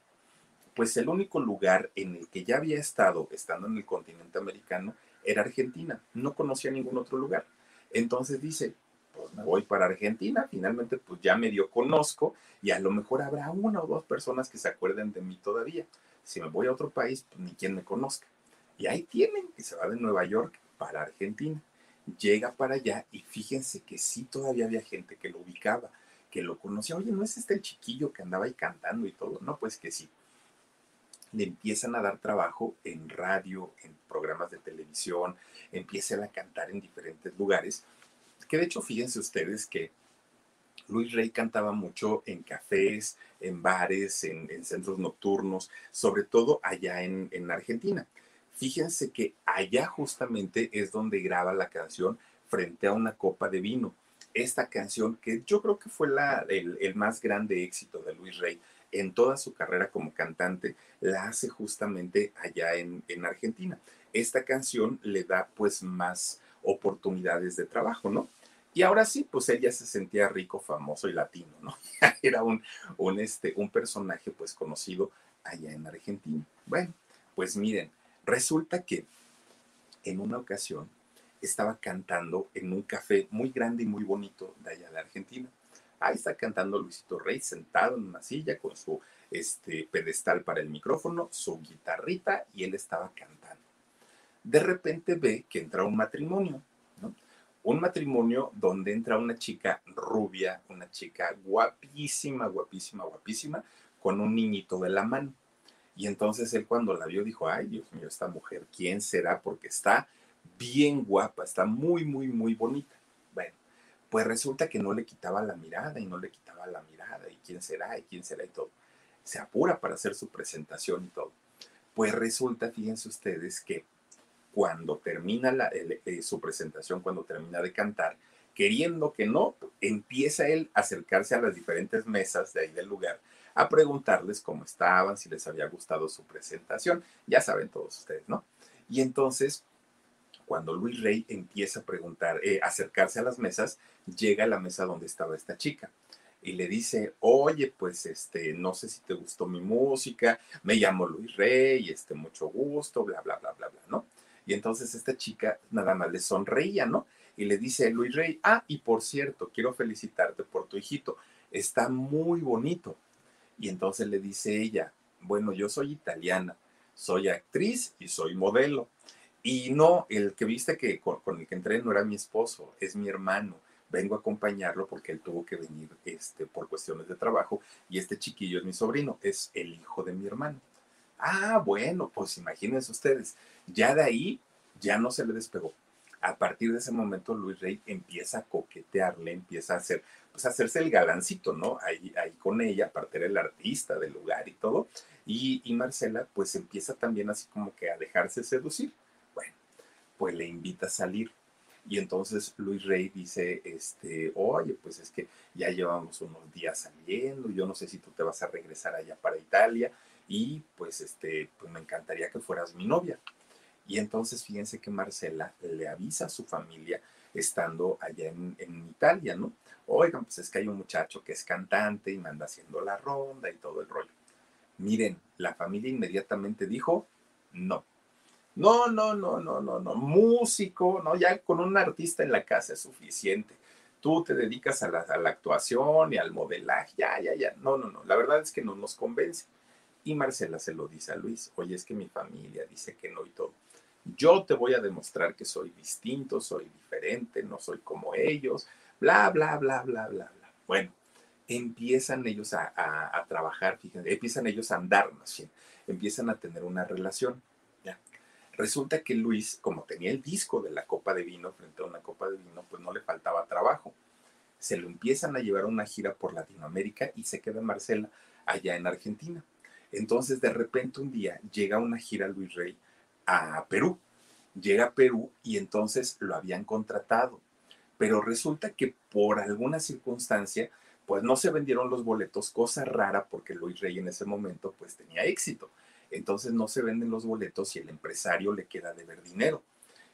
Pues el único lugar en el que ya había estado, estando en el continente americano, era Argentina. No conocía ningún otro lugar. Entonces dice, pues me voy para Argentina, finalmente pues ya medio conozco y a lo mejor habrá una o dos personas que se acuerden de mí todavía. Si me voy a otro país, pues ni quien me conozca. Y ahí tienen que se va de Nueva York para Argentina. Llega para allá y fíjense que sí todavía había gente que lo ubicaba, que lo conocía. Oye, ¿no es este el chiquillo que andaba ahí cantando y todo? No, pues que sí. Le empiezan a dar trabajo en radio, en programas de televisión, empiezan a cantar en diferentes lugares que de hecho fíjense ustedes que Luis Rey cantaba mucho en cafés, en bares, en, centros nocturnos, sobre todo allá en, Argentina. Fíjense que allá justamente es donde graba la canción Frente a una copa de vino. Esta canción que yo creo que fue la, el, más grande éxito de Luis Rey en toda su carrera como cantante, la hace justamente allá en, en Argentina. Esta canción le da pues más oportunidades de trabajo, ¿no? Y ahora sí, pues él ya se sentía rico, famoso y latino, ¿no? Era un, un, este, un personaje pues conocido allá en Argentina. Bueno, pues miren, resulta que en una ocasión estaba cantando en un café muy grande y muy bonito de allá de Argentina. Ahí está cantando Luisito Rey sentado en una silla con su este, pedestal para el micrófono, su guitarrita y él estaba cantando. De repente ve que entra un matrimonio un matrimonio donde entra una chica rubia, una chica guapísima, guapísima, guapísima, con un niñito de la mano. Y entonces él cuando la vio dijo, ay Dios mío, esta mujer, ¿quién será? Porque está bien guapa, está muy, muy, muy bonita. Pues resulta que no le quitaba la mirada y no le quitaba la mirada, y quién será, y quién será y todo. Se apura para hacer su presentación y todo. Pues resulta, fíjense ustedes, que cuando termina eh, su presentación, cuando termina de cantar, queriendo que no, empieza él a acercarse a las diferentes mesas de ahí del lugar a preguntarles cómo estaban, si les había gustado su presentación. Ya saben todos ustedes, ¿no? Y entonces, cuando Luis Rey empieza a preguntar, eh, acercarse a las mesas, llega a la mesa donde estaba esta chica y le dice, oye, pues este, no sé si te gustó mi música, me llamo Luis Rey, este, mucho gusto, bla, bla, bla, bla, bla, ¿no? Y entonces esta chica nada más le sonreía, ¿no? Y le dice Luis Rey, ah, y por cierto, quiero felicitarte por tu hijito, está muy bonito. Y entonces le dice ella, bueno, yo soy italiana, soy actriz y soy modelo. Y no, el que viste que con, el que entré no era mi esposo, es mi hermano. Vengo a acompañarlo porque él tuvo que venir este, por cuestiones de trabajo y este chiquillo es mi sobrino, es el hijo de mi hermano. Ah, bueno, pues imagínense ustedes, ya de ahí ya no se le despegó. A partir de ese momento Luis Rey empieza a coquetearle, empieza a hacer, pues a hacerse el galancito, ¿no? Ahí, ahí con ella, aparte era el artista del lugar y todo. Y, y Marcela pues empieza también así como que a dejarse seducir. Pues le invita a salir. Y entonces Luis Rey dice, este, oye, pues es que ya llevamos unos días saliendo, yo no sé si tú te vas a regresar allá para Italia y pues este, pues me encantaría que fueras mi novia. Y entonces fíjense que Marcela le avisa a su familia estando allá en, en Italia, ¿no? Oigan, pues es que hay un muchacho que es cantante y manda haciendo la ronda y todo el rollo. Miren, la familia inmediatamente dijo, no. No, no, no, no, no, no. Músico, no, ya con un artista en la casa es suficiente. Tú te dedicas a la, a la actuación y al modelaje, ya, ya, ya. No, no, no. La verdad es que no nos convence. Y Marcela se lo dice a Luis, oye, es que mi familia dice que no y todo. Yo te voy a demostrar que soy distinto, soy diferente, no soy como ellos, bla, bla, bla, bla, bla, bla. Bueno, empiezan ellos a, a, trabajar, fíjense, empiezan ellos a andar más bien, empiezan a tener una relación. Resulta que Luis, como tenía el disco de la copa de vino frente a una copa de vino, pues no le faltaba trabajo. Se lo empiezan a llevar a una gira por Latinoamérica y se queda Marcela allá en Argentina. Entonces, de repente un día llega una gira Luis Rey a Perú. Llega a Perú y entonces lo habían contratado. Pero resulta que por alguna circunstancia, pues no se vendieron los boletos, cosa rara porque Luis Rey en ese momento pues tenía éxito. Entonces no se venden los boletos y el empresario le queda de ver dinero.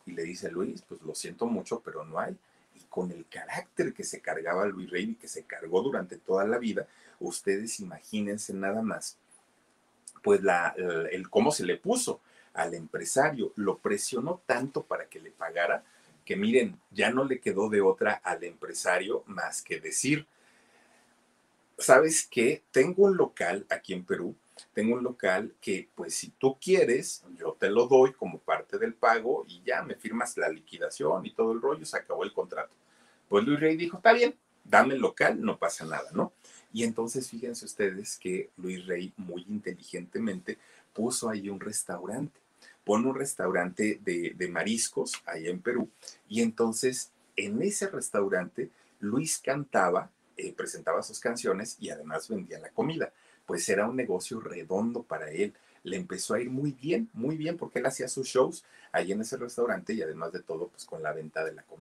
Y le dice Luis, pues lo siento mucho, pero no hay. Y con el carácter que se cargaba Luis Rey y que se cargó durante toda la vida, ustedes imagínense nada más, pues la, el cómo se le puso al empresario, lo presionó tanto para que le pagara que miren, ya no le quedó de otra al empresario más que decir, ¿sabes qué? Tengo un local aquí en Perú, tengo un local que pues si tú quieres, yo te lo doy como parte del pago y ya me firmas la liquidación y todo el rollo, se acabó el contrato. Pues Luis Rey dijo, está bien, dame el local, no pasa nada, ¿no? Y entonces fíjense ustedes que Luis Rey muy inteligentemente puso ahí un restaurante pone un restaurante de, mariscos ahí en Perú y entonces en ese restaurante Luis cantaba, eh, presentaba sus canciones y además vendía la comida. Pues era un negocio redondo para él le empezó a ir muy bien, muy bien, porque él hacía sus shows ahí en ese restaurante y además de todo, pues con la venta de la comida.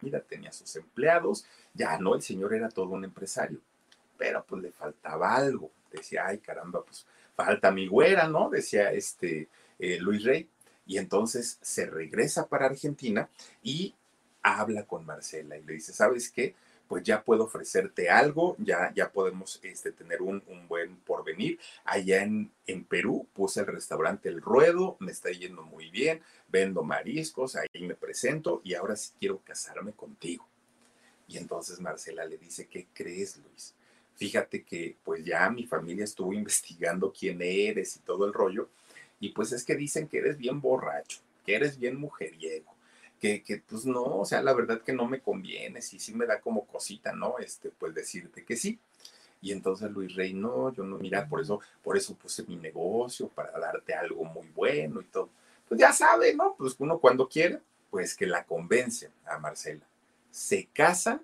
Mira, tenía sus empleados. Ya no, el señor era todo un empresario. Pero pues le faltaba algo. Decía, ay caramba, pues falta mi güera, ¿no? Decía este eh, Luis Rey. Y entonces se regresa para Argentina y habla con Marcela y le dice, ¿sabes qué? Pues ya puedo ofrecerte algo, ya, ya podemos este, tener un, un, buen porvenir. Allá en, en Perú puse el restaurante El Ruedo, me está yendo muy bien, vendo mariscos, ahí me presento y ahora sí quiero casarme contigo. Y entonces Marcela le dice, ¿qué crees, Luis? Fíjate que pues ya mi familia estuvo investigando quién eres y todo el rollo, y pues es que dicen que eres bien borracho, que eres bien mujeriego que, pues no, o sea, la verdad que no me conviene, sí, sí me da como cosita, ¿no? Este, pues decirte que sí. Y entonces Luis Rey, no, yo no, mira, por eso, por eso puse mi negocio, para darte algo muy bueno y todo. Pues ya sabe, ¿no? Pues uno cuando quiere, pues que la convence a Marcela. Se casan,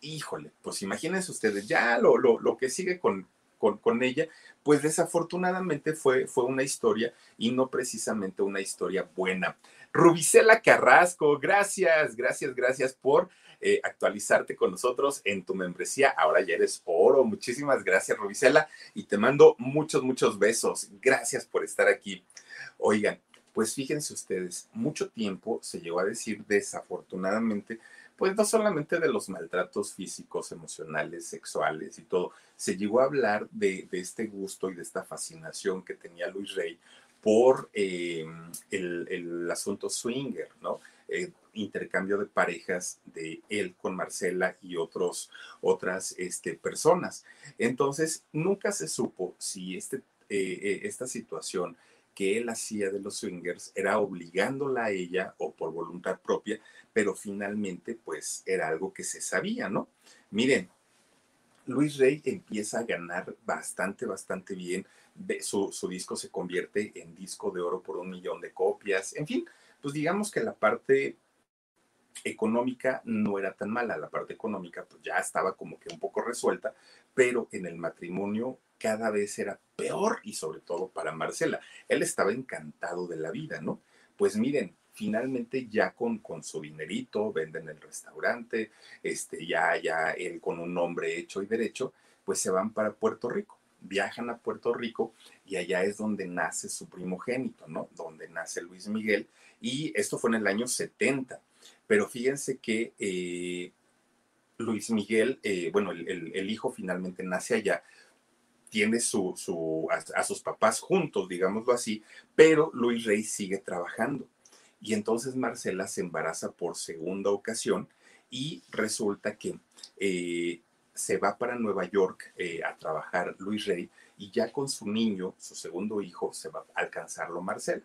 híjole, pues imagínense ustedes, ya lo, lo, lo que sigue con, con, con, ella, pues desafortunadamente fue, fue una historia y no precisamente una historia buena. Rubicela Carrasco, gracias, gracias, gracias por eh, actualizarte con nosotros en tu membresía. Ahora ya eres oro. Muchísimas gracias, Rubicela, y te mando muchos, muchos besos. Gracias por estar aquí. Oigan, pues fíjense ustedes, mucho tiempo se llegó a decir desafortunadamente, pues no solamente de los maltratos físicos, emocionales, sexuales y todo, se llegó a hablar de, de este gusto y de esta fascinación que tenía Luis Rey por eh, el, asunto swinger, ¿no? Eh, intercambio de parejas de él con Marcela y otros, otras este, personas. Entonces, nunca se supo si este, eh, esta situación que él hacía de los swingers era obligándola a ella o por voluntad propia, pero finalmente pues era algo que se sabía, ¿no? Miren, Luis Rey empieza a ganar bastante, bastante bien. Su, su, disco se convierte en disco de oro por un millón de copias. En fin, pues digamos que la parte económica no era tan mala. La parte económica pues ya estaba como que un poco resuelta, pero en el matrimonio cada vez era peor y sobre todo para Marcela. Él estaba encantado de la vida, ¿no? Pues miren, finalmente ya con, con su dinerito, venden el restaurante, este, ya, ya él con un nombre hecho y derecho, pues se van para Puerto Rico. Viajan a Puerto Rico y allá es donde nace su primogénito, ¿no? Donde nace Luis Miguel. Y esto fue en el año 70. Pero fíjense que eh, Luis Miguel, eh, bueno, el, el, hijo finalmente nace allá, tiene su, su a, a, sus papás juntos, digámoslo así, pero Luis Rey sigue trabajando. Y entonces Marcela se embaraza por segunda ocasión y resulta que eh, se va para Nueva York eh, a trabajar Luis Rey y ya con su niño, su segundo hijo, se va a alcanzarlo Marcela.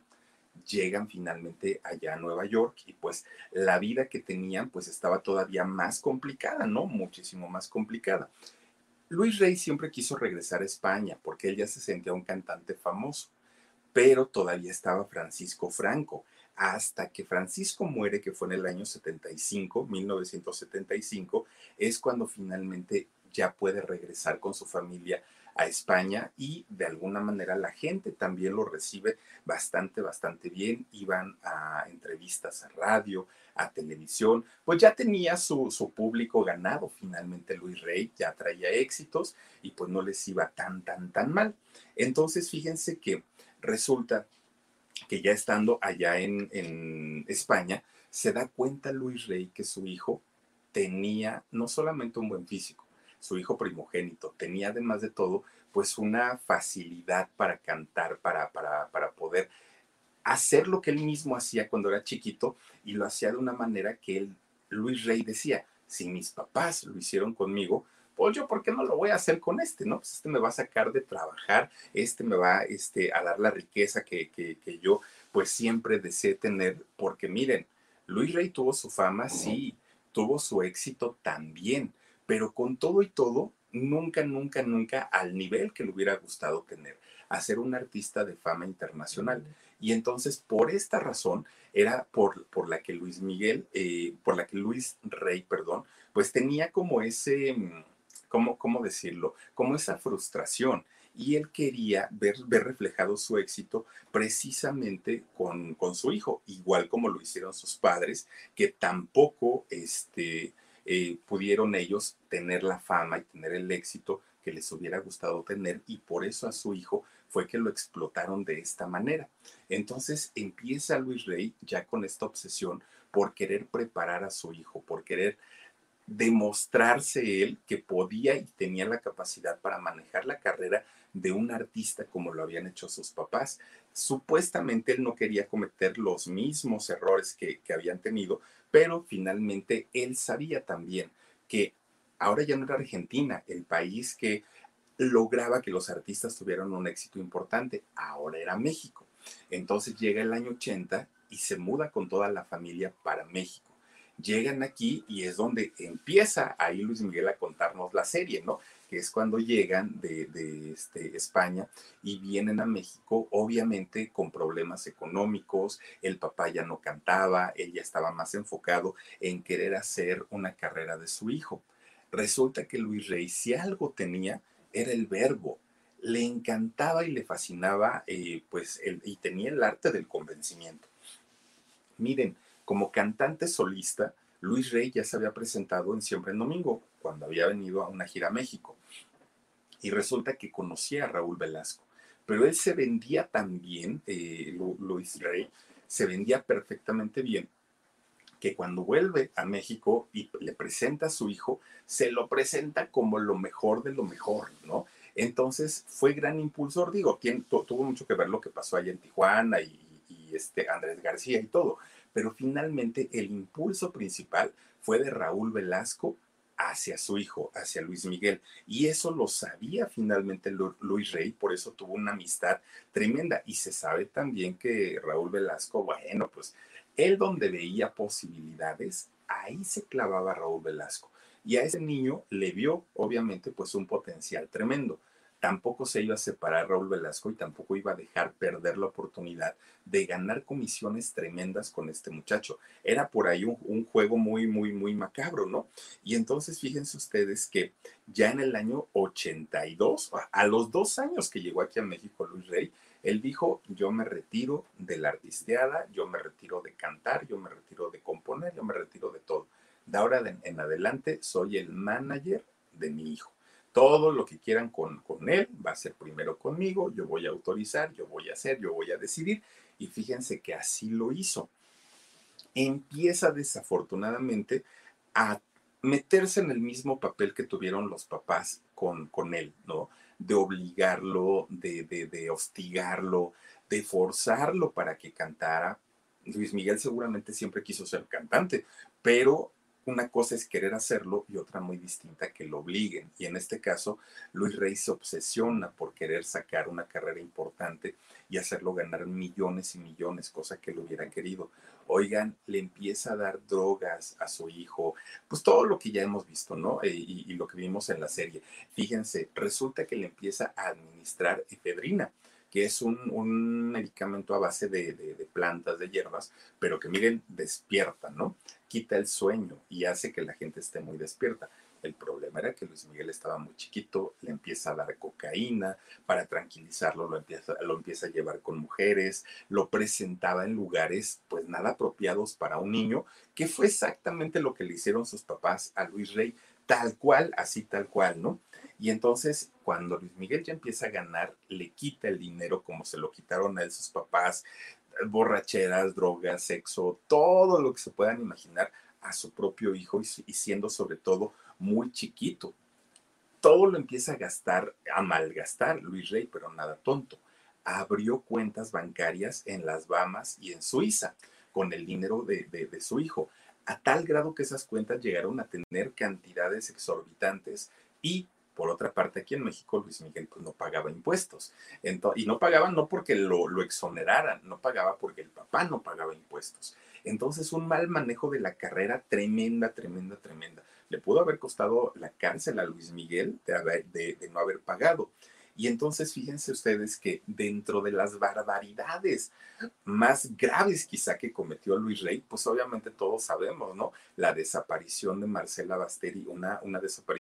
Llegan finalmente allá a Nueva York y pues la vida que tenían pues estaba todavía más complicada, ¿no? Muchísimo más complicada. Luis Rey siempre quiso regresar a España porque él ya se sentía un cantante famoso, pero todavía estaba Francisco Franco hasta que Francisco muere, que fue en el año 75, 1975, es cuando finalmente ya puede regresar con su familia a España y de alguna manera la gente también lo recibe bastante, bastante bien. Iban a entrevistas a radio, a televisión, pues ya tenía su, su público ganado finalmente Luis Rey, ya traía éxitos y pues no les iba tan, tan, tan mal. Entonces, fíjense que resulta que ya estando allá en, en, España, se da cuenta Luis Rey que su hijo tenía no solamente un buen físico, su hijo primogénito, tenía además de todo, pues una facilidad para cantar, para, para, para poder hacer lo que él mismo hacía cuando era chiquito y lo hacía de una manera que él, Luis Rey decía, si mis papás lo hicieron conmigo, pues yo, ¿por qué no lo voy a hacer con este? No, pues este me va a sacar de trabajar, este me va este, a dar la riqueza que, que, que yo pues siempre deseé tener, porque miren, Luis Rey tuvo su fama, sí, tuvo su éxito también, pero con todo y todo, nunca, nunca, nunca al nivel que le hubiera gustado tener, a ser un artista de fama internacional. Y entonces, por esta razón, era por, por la que Luis Miguel, eh, por la que Luis Rey, perdón, pues tenía como ese mm, ¿cómo, decirlo? Como esa frustración. Y él quería ver, ver reflejado su éxito precisamente con, con, su hijo, igual como lo hicieron sus padres, que tampoco este, eh, pudieron ellos tener la fama y tener el éxito que les hubiera gustado tener y por eso a su hijo fue que lo explotaron de esta manera. Entonces empieza Luis Rey ya con esta obsesión por querer preparar a su hijo, por querer demostrarse él que podía y tenía la capacidad para manejar la carrera de un artista como lo habían hecho sus papás. Supuestamente él no quería cometer los mismos errores que, que habían tenido, pero finalmente él sabía también que ahora ya no era Argentina el país que lograba que los artistas tuvieran un éxito importante, ahora era México. Entonces llega el año 80 y se muda con toda la familia para México llegan aquí y es donde empieza ahí Luis Miguel a contarnos la serie, ¿no? Que es cuando llegan de, este, España y vienen a México, obviamente con problemas económicos, el papá ya no cantaba, él ya estaba más enfocado en querer hacer una carrera de su hijo. Resulta que Luis Rey, si algo tenía, era el verbo. Le encantaba y le fascinaba, eh, pues, y tenía el arte del convencimiento. Miren, como cantante solista, Luis Rey ya se había presentado en Siempre en Domingo, cuando había venido a una gira a México. Y resulta que conocía a Raúl Velasco. Pero él se vendía tan bien, eh, Luis Rey, se vendía perfectamente bien, que cuando vuelve a México y le presenta a su hijo, se lo presenta como lo mejor de lo mejor, ¿no? Entonces fue gran impulsor, digo, tuvo mucho que ver lo que pasó allá en Tijuana y, y este Andrés García y todo, pero finalmente el impulso principal fue de Raúl Velasco hacia su hijo, hacia Luis Miguel. Y eso lo sabía finalmente Luis Rey, por eso tuvo una amistad tremenda. Y se sabe también que Raúl Velasco, bueno, pues él donde veía posibilidades, ahí se clavaba Raúl Velasco. Y a ese niño le vio, obviamente, pues un potencial tremendo tampoco se iba a separar Raúl Velasco y tampoco iba a dejar perder la oportunidad de ganar comisiones tremendas con este muchacho. Era por ahí un, juego muy, muy, muy macabro, ¿no? Y entonces fíjense ustedes que ya en el año 82, a los dos años que llegó aquí a México Luis Rey, él dijo, yo me retiro de la artisteada, yo me retiro de cantar, yo me retiro de componer, yo me retiro de todo. De ahora en adelante soy el manager de mi hijo todo lo que quieran con, con él va a ser primero conmigo, yo voy a autorizar, yo voy a hacer, yo voy a decidir. Y fíjense que así lo hizo. Empieza desafortunadamente a meterse en el mismo papel que tuvieron los papás con, con él, ¿no? De obligarlo, de, de, de hostigarlo, de forzarlo para que cantara. Luis Miguel seguramente siempre quiso ser cantante, pero una cosa es querer hacerlo y otra muy distinta que lo obliguen. Y en este caso, Luis Rey se obsesiona por querer sacar una carrera importante y hacerlo ganar millones y millones, cosa que lo hubiera querido. Oigan, le empieza a dar drogas a su hijo, pues todo lo que ya hemos visto, ¿no? Eh, y, lo que vimos en la serie. Fíjense, resulta que le empieza a administrar efedrina que es un, medicamento a base de, de, plantas, de hierbas, pero que miren, despierta, ¿no? Quita el sueño y hace que la gente esté muy despierta. El problema era que Luis Miguel estaba muy chiquito, le empieza a dar cocaína, para tranquilizarlo lo empieza, a llevar con mujeres, lo presentaba en lugares pues nada apropiados para un niño, que fue exactamente lo que le hicieron sus papás a Luis Rey, tal cual, así tal cual, ¿no? Y entonces, cuando Luis Miguel ya empieza a ganar, le quita el dinero como se lo quitaron a él sus papás, borracheras, drogas, sexo, todo lo que se puedan imaginar a su propio hijo y, siendo sobre todo muy chiquito. Todo lo empieza a gastar, a malgastar Luis Rey, pero nada tonto. Abrió cuentas bancarias en las Bahamas y en Suiza con el dinero de, de su hijo, a tal grado que esas cuentas llegaron a tener cantidades exorbitantes y por otra parte, aquí en México Luis Miguel pues, no pagaba impuestos. y no pagaba no porque lo, exoneraran, no pagaba porque el papá no pagaba impuestos. Entonces, un mal manejo de la carrera tremenda, tremenda, tremenda. Le pudo haber costado la cárcel a Luis Miguel de, de no haber pagado. Y entonces fíjense ustedes que dentro de las barbaridades más graves quizá que cometió Luis Rey, pues obviamente todos sabemos, ¿no? La desaparición de Marcela Basteri, una, una desaparición.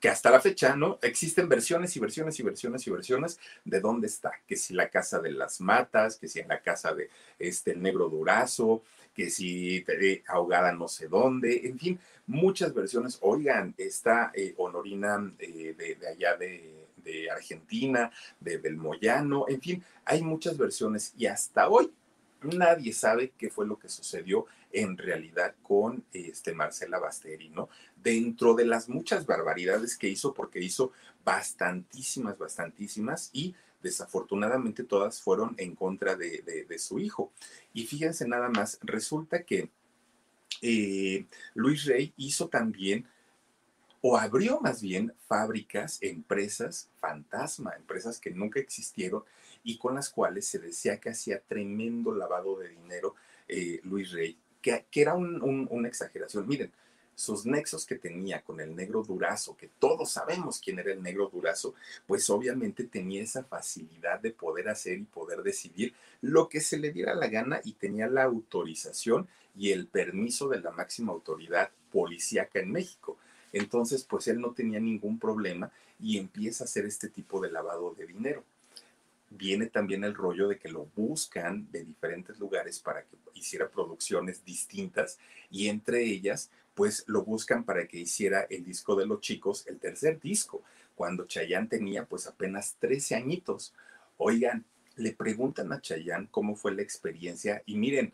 Que hasta la fecha, ¿no? Existen versiones y versiones y versiones y versiones de dónde está. Que si la casa de las matas, que si en la casa de este el negro durazo, que si ahogada no sé dónde, en fin, muchas versiones. Oigan, esta eh, Honorina eh, de, allá de, Argentina, de, del Moyano, en fin, hay muchas versiones y hasta hoy nadie sabe qué fue lo que sucedió en realidad con este Marcela Basteri, ¿no? Dentro de las muchas barbaridades que hizo, porque hizo bastantísimas, bastantísimas, y desafortunadamente todas fueron en contra de, su hijo. Y fíjense nada más, resulta que eh, Luis Rey hizo también, o abrió más bien, fábricas, empresas fantasma, empresas que nunca existieron y con las cuales se decía que hacía tremendo lavado de dinero eh, Luis Rey, que, era una exageración. Miren, sus nexos que tenía con el negro Durazo, que todos sabemos quién era el negro Durazo, pues obviamente tenía esa facilidad de poder hacer y poder decidir lo que se le diera la gana y tenía la autorización y el permiso de la máxima autoridad policíaca en México. Entonces, pues él no tenía ningún problema y empieza a hacer este tipo de lavado de dinero. Viene también el rollo de que lo buscan de diferentes lugares para que hiciera producciones distintas y entre ellas pues lo buscan para que hiciera el disco de los chicos, el tercer disco, cuando Chayanne tenía pues apenas 13 añitos. Oigan, le preguntan a Chayanne cómo fue la experiencia y miren,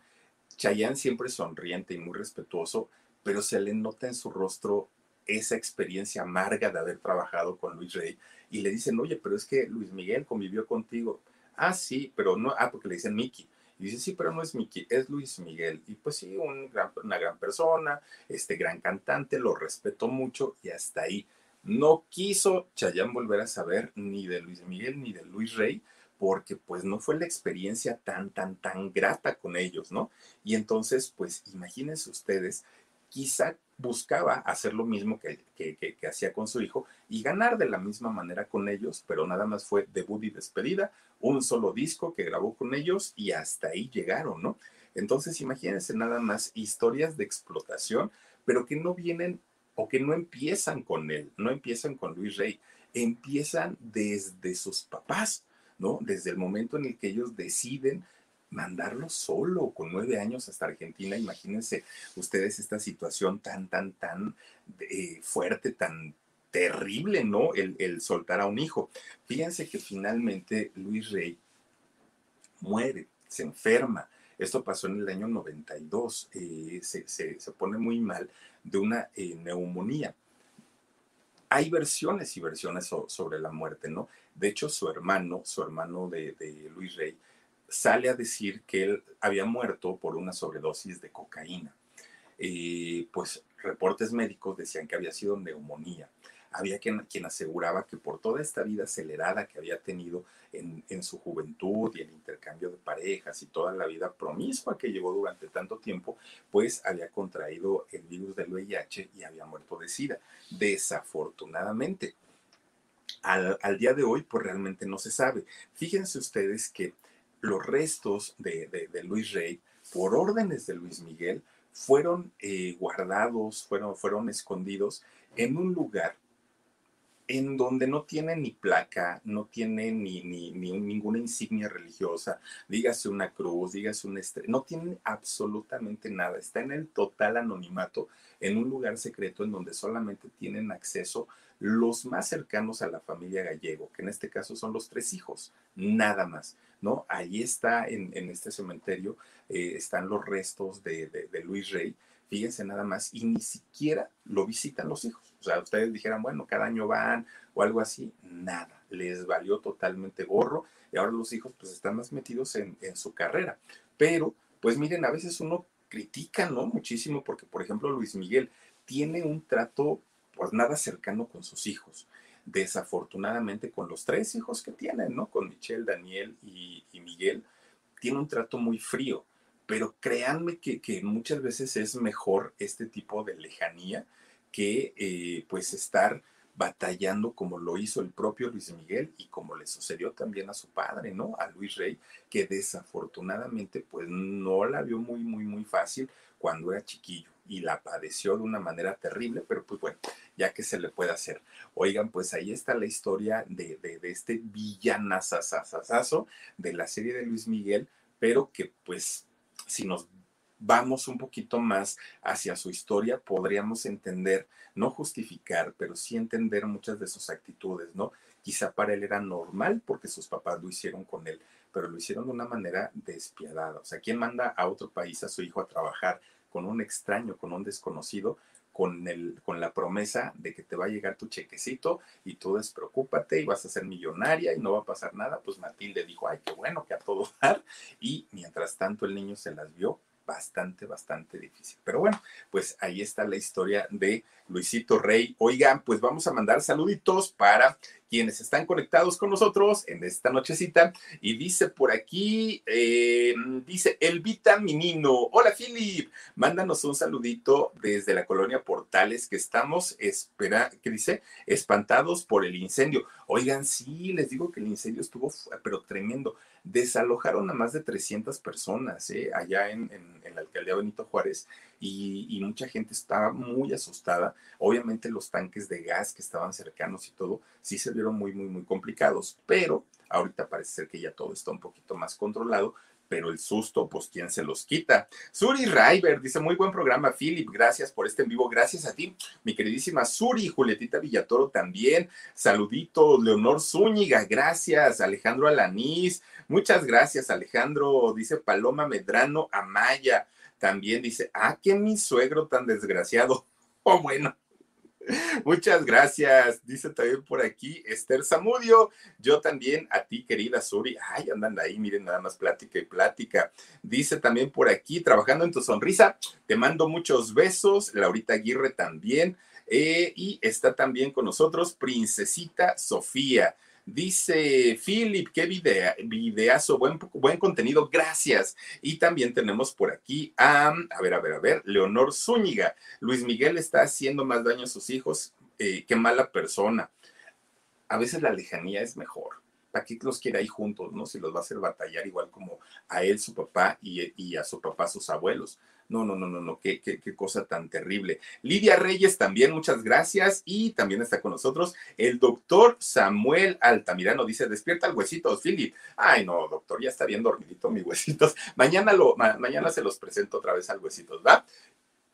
Chayanne siempre sonriente y muy respetuoso, pero se le nota en su rostro esa experiencia amarga de haber trabajado con Luis Rey y le dicen, oye, pero es que Luis Miguel convivió contigo. Ah, sí, pero no, ah, porque le dicen Mickey. Y dice, sí, pero no es Mickey, es Luis Miguel. Y pues sí, un gran, una gran persona, este gran cantante, lo respeto mucho y hasta ahí. No quiso Chayán volver a saber ni de Luis Miguel ni de Luis Rey, porque pues no fue la experiencia tan, tan, tan grata con ellos, ¿no? Y entonces, pues imagínense ustedes, quizá buscaba hacer lo mismo que, que, hacía con su hijo y ganar de la misma manera con ellos, pero nada más fue debut y despedida, un solo disco que grabó con ellos y hasta ahí llegaron, ¿no? Entonces imagínense nada más historias de explotación, pero que no vienen o que no empiezan con él, no empiezan con Luis Rey, empiezan desde sus papás, ¿no? Desde el momento en el que ellos deciden mandarlo solo con nueve años hasta Argentina. Imagínense ustedes esta situación tan, tan, tan eh, fuerte, tan terrible, ¿no? El, soltar a un hijo. Fíjense que finalmente Luis Rey muere, se enferma. Esto pasó en el año 92. Eh, se, se, pone muy mal de una eh, neumonía. Hay versiones y versiones sobre la muerte, ¿no? De hecho, su hermano, su hermano de Luis Rey, sale a decir que él había muerto por una sobredosis de cocaína. y pues reportes médicos decían que había sido neumonía. Había quien, quien aseguraba que por toda esta vida acelerada que había tenido en, en, su juventud y el intercambio de parejas y toda la vida promiscua que llevó durante tanto tiempo, pues había contraído el virus del VIH y había muerto de SIDA. Desafortunadamente, al, al día de hoy, pues realmente no se sabe. Fíjense ustedes que los restos de, Luis Rey, por órdenes de Luis Miguel, fueron eh, guardados, fueron, fueron escondidos en un lugar en donde no tiene ni placa, no tiene ni, ni, ninguna insignia religiosa, dígase una cruz, dígase una estrella, no tiene absolutamente nada, está en el total anonimato, en un lugar secreto en donde solamente tienen acceso los más cercanos a la familia gallego, que en este caso son los tres hijos, nada más, ¿no? Ahí está, en, este cementerio, eh, están los restos de, de, Luis Rey, fíjense nada más, y ni siquiera lo visitan los hijos. O sea, ustedes dijeran, bueno, cada año van o algo así, nada, les valió totalmente gorro y ahora los hijos pues están más metidos en, en su carrera. Pero, pues miren, a veces uno critica, ¿no? Muchísimo porque, por ejemplo, Luis Miguel tiene un trato pues nada cercano con sus hijos. Desafortunadamente con los tres hijos que tienen, ¿no? Con Michelle, Daniel y, Miguel, tiene un trato muy frío. Pero créanme que, muchas veces es mejor este tipo de lejanía que eh, pues estar batallando como lo hizo el propio Luis Miguel y como le sucedió también a su padre, ¿no? A Luis Rey, que desafortunadamente pues no la vio muy, muy, muy fácil cuando era chiquillo y la padeció de una manera terrible, pero pues bueno, ya que se le puede hacer. Oigan, pues ahí está la historia de, de, este villanazazazazo de la serie de Luis Miguel, pero que pues si nos vamos un poquito más hacia su historia, podríamos entender, no justificar, pero sí entender muchas de sus actitudes, ¿no? Quizá para él era normal porque sus papás lo hicieron con él, pero lo hicieron de una manera despiadada. O sea, ¿quién manda a otro país a su hijo a trabajar con un extraño, con un desconocido? Con, el, con la promesa de que te va a llegar tu chequecito y tú despreocúpate y vas a ser millonaria y no va a pasar nada, pues Matilde dijo, ay, qué bueno que a todo dar. Y mientras tanto el niño se las vio bastante, bastante difícil. Pero bueno, pues ahí está la historia de Luisito Rey. Oigan, pues vamos a mandar saluditos para quienes están conectados con nosotros en esta nochecita. Y dice por aquí, eh, dice Elvita Minino. Hola, Philip. Mándanos un saludito desde la colonia Portales que estamos, espera, ¿qué dice? Espantados por el incendio. Oigan, sí, les digo que el incendio estuvo, pero tremendo desalojaron a más de 300 personas ¿eh? allá en, la alcaldía Benito Juárez y, mucha gente estaba muy asustada. Obviamente los tanques de gas que estaban cercanos y todo sí se vieron muy, muy, muy complicados, pero Ahorita parece ser que ya todo está un poquito más controlado, pero el susto, pues, ¿quién se los quita? Suri River dice, muy buen programa, Philip, gracias por este en vivo, gracias a ti, mi queridísima Suri, Julietita Villatoro también, saluditos, Leonor Zúñiga, gracias, Alejandro Alanís, muchas gracias, Alejandro, dice Paloma Medrano Amaya, también dice, ah, que mi suegro tan desgraciado, oh, bueno. Muchas gracias. Dice también por aquí Esther Zamudio. Yo también a ti, querida Suri. Ay, andan ahí, miren, nada más plática y plática. Dice también por aquí, trabajando en tu sonrisa. Te mando muchos besos. Laurita Aguirre también. Eh, y está también con nosotros Princesita Sofía. Dice Philip, qué video, videazo, buen, buen contenido, gracias. Y también tenemos por aquí a, a ver, a ver, a ver, Leonor Zúñiga. Luis Miguel está haciendo más daño a sus hijos, eh, qué mala persona. A veces la lejanía es mejor. ¿Para qué los quiere ahí juntos, no? Si los va a hacer batallar igual como a él, su papá, y, y a su papá, sus abuelos. No, no, no, no, no, qué, qué, qué, cosa tan terrible. Lidia Reyes también, muchas gracias. Y también está con nosotros el doctor Samuel Altamirano. Dice, despierta el huesito, Philip. Ay, no, doctor, ya está bien dormidito mi huesitos. Mañana, lo, mañana se los presento otra vez al huesitos, ¿va?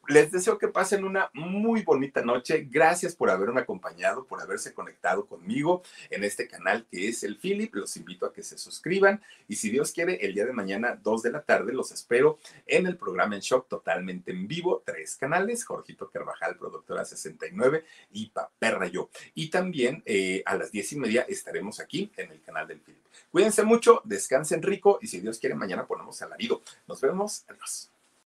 Les deseo que pasen una muy bonita noche. Gracias por haberme acompañado, por haberse conectado conmigo en este canal que es el Philip. Los invito a que se suscriban y si Dios quiere, el día de mañana, 2 de la tarde, los espero en el programa En Shock totalmente en vivo. Tres canales, Jorgito Carvajal, productora 69 y Paperra Yo. Y también eh, a las diez y media estaremos aquí en el canal del Philip. Cuídense mucho, descansen rico y si Dios quiere, mañana ponemos alarido. Nos vemos. Adiós.